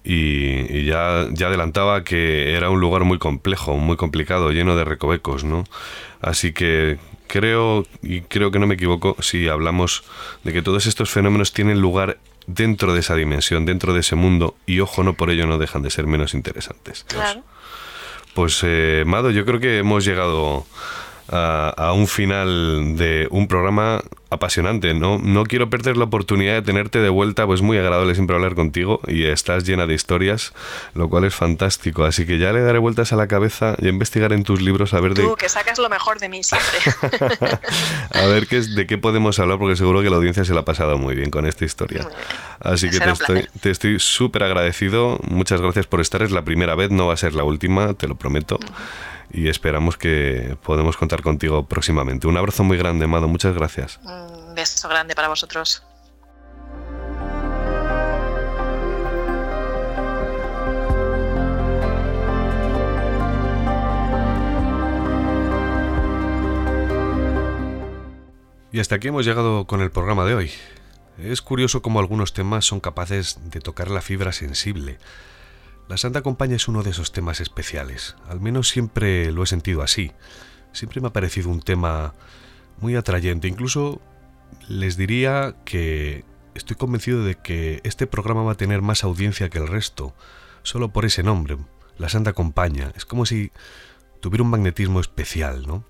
Y, ya, ya adelantaba que era un lugar muy complejo, muy complicado, lleno de recovecos, ¿no? Así que creo, y creo que no me equivoco, si hablamos de que todos estos fenómenos tienen lugar dentro de esa dimensión, dentro de ese mundo, y ojo, no por ello no dejan de ser menos interesantes. Claro. Pues, eh, Mado, yo creo que hemos llegado a, un final de un programa apasionante. ¿no? no quiero perder la oportunidad de tenerte de vuelta, pues muy agradable siempre hablar contigo y estás llena de historias, lo cual es fantástico. Así que ya le daré vueltas a la cabeza y a investigar en tus libros a ver de... Tú, que sacas lo mejor de mí siempre. [laughs] a ver qué, de qué podemos hablar, porque seguro que la audiencia se la ha pasado muy bien con esta historia. Así que te estoy súper agradecido. Muchas gracias por estar. Es la primera vez, no va a ser la última, te lo prometo y esperamos que podamos contar contigo próximamente. Un abrazo muy grande, Mado, muchas gracias. Un beso grande para vosotros. Y hasta aquí hemos llegado con el programa de hoy. Es curioso cómo algunos temas son capaces de tocar la fibra sensible la Santa Compañía es uno de esos temas especiales, al menos siempre lo he sentido así. Siempre me ha parecido un tema muy atrayente, incluso les diría que estoy convencido de que este programa va a tener más audiencia que el resto, solo por ese nombre, La Santa Compañía. Es como si tuviera un magnetismo especial, ¿no?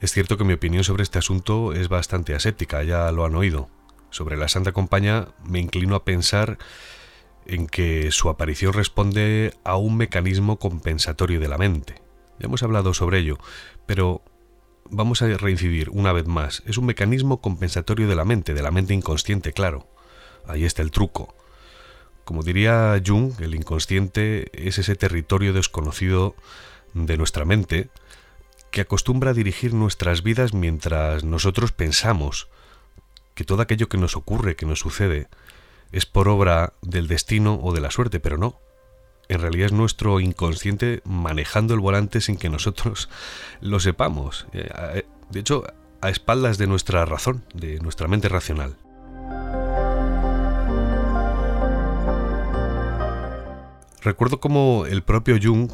Es cierto que mi opinión sobre este asunto es bastante aséptica, ya lo han oído sobre la Santa Compañía me inclino a pensar en que su aparición responde a un mecanismo compensatorio de la mente. Ya hemos hablado sobre ello, pero vamos a reincidir una vez más. Es un mecanismo compensatorio de la mente, de la mente inconsciente, claro. Ahí está el truco. Como diría Jung, el inconsciente es ese territorio desconocido de nuestra mente que acostumbra a dirigir nuestras vidas mientras nosotros pensamos, que todo aquello que nos ocurre, que nos sucede, es por obra del destino o de la suerte, pero no. En realidad es nuestro inconsciente manejando el volante sin que nosotros [laughs] lo sepamos. Eh, de hecho, a espaldas de nuestra razón, de nuestra mente racional. Recuerdo cómo el propio Jung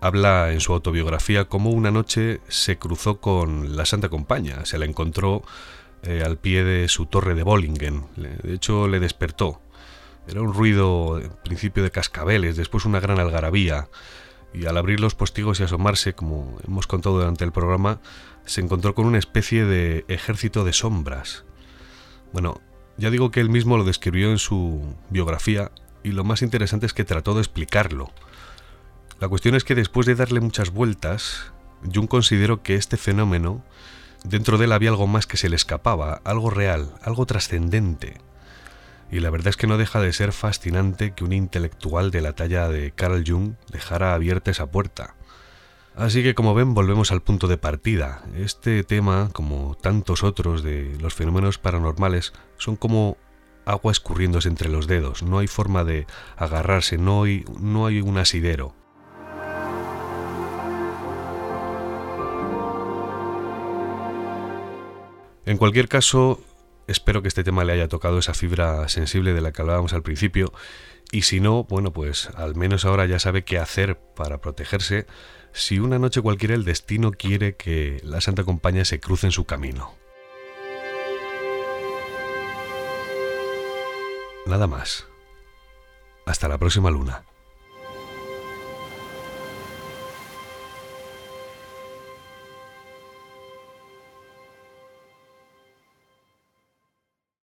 habla en su autobiografía cómo una noche se cruzó con la Santa Compañía, se la encontró eh, al pie de su torre de Bollingen. De hecho, le despertó. Era un ruido, en principio, de cascabeles, después una gran algarabía. Y al abrir los postigos y asomarse, como hemos contado durante el programa, se encontró con una especie de ejército de sombras. Bueno, ya digo que él mismo lo describió en su biografía y lo más interesante es que trató de explicarlo. La cuestión es que después de darle muchas vueltas, Jung consideró que este fenómeno Dentro de él había algo más que se le escapaba, algo real, algo trascendente. Y la verdad es que no deja de ser fascinante que un intelectual de la talla de Carl Jung dejara abierta esa puerta. Así que como ven volvemos al punto de partida. Este tema, como tantos otros de los fenómenos paranormales, son como agua escurriéndose entre los dedos. No hay forma de agarrarse, no hay, no hay un asidero. En cualquier caso, espero que este tema le haya tocado esa fibra sensible de la que hablábamos al principio. Y si no, bueno, pues al menos ahora ya sabe qué hacer para protegerse si una noche cualquiera el destino quiere que la Santa Compañía se cruce en su camino. Nada más. Hasta la próxima luna.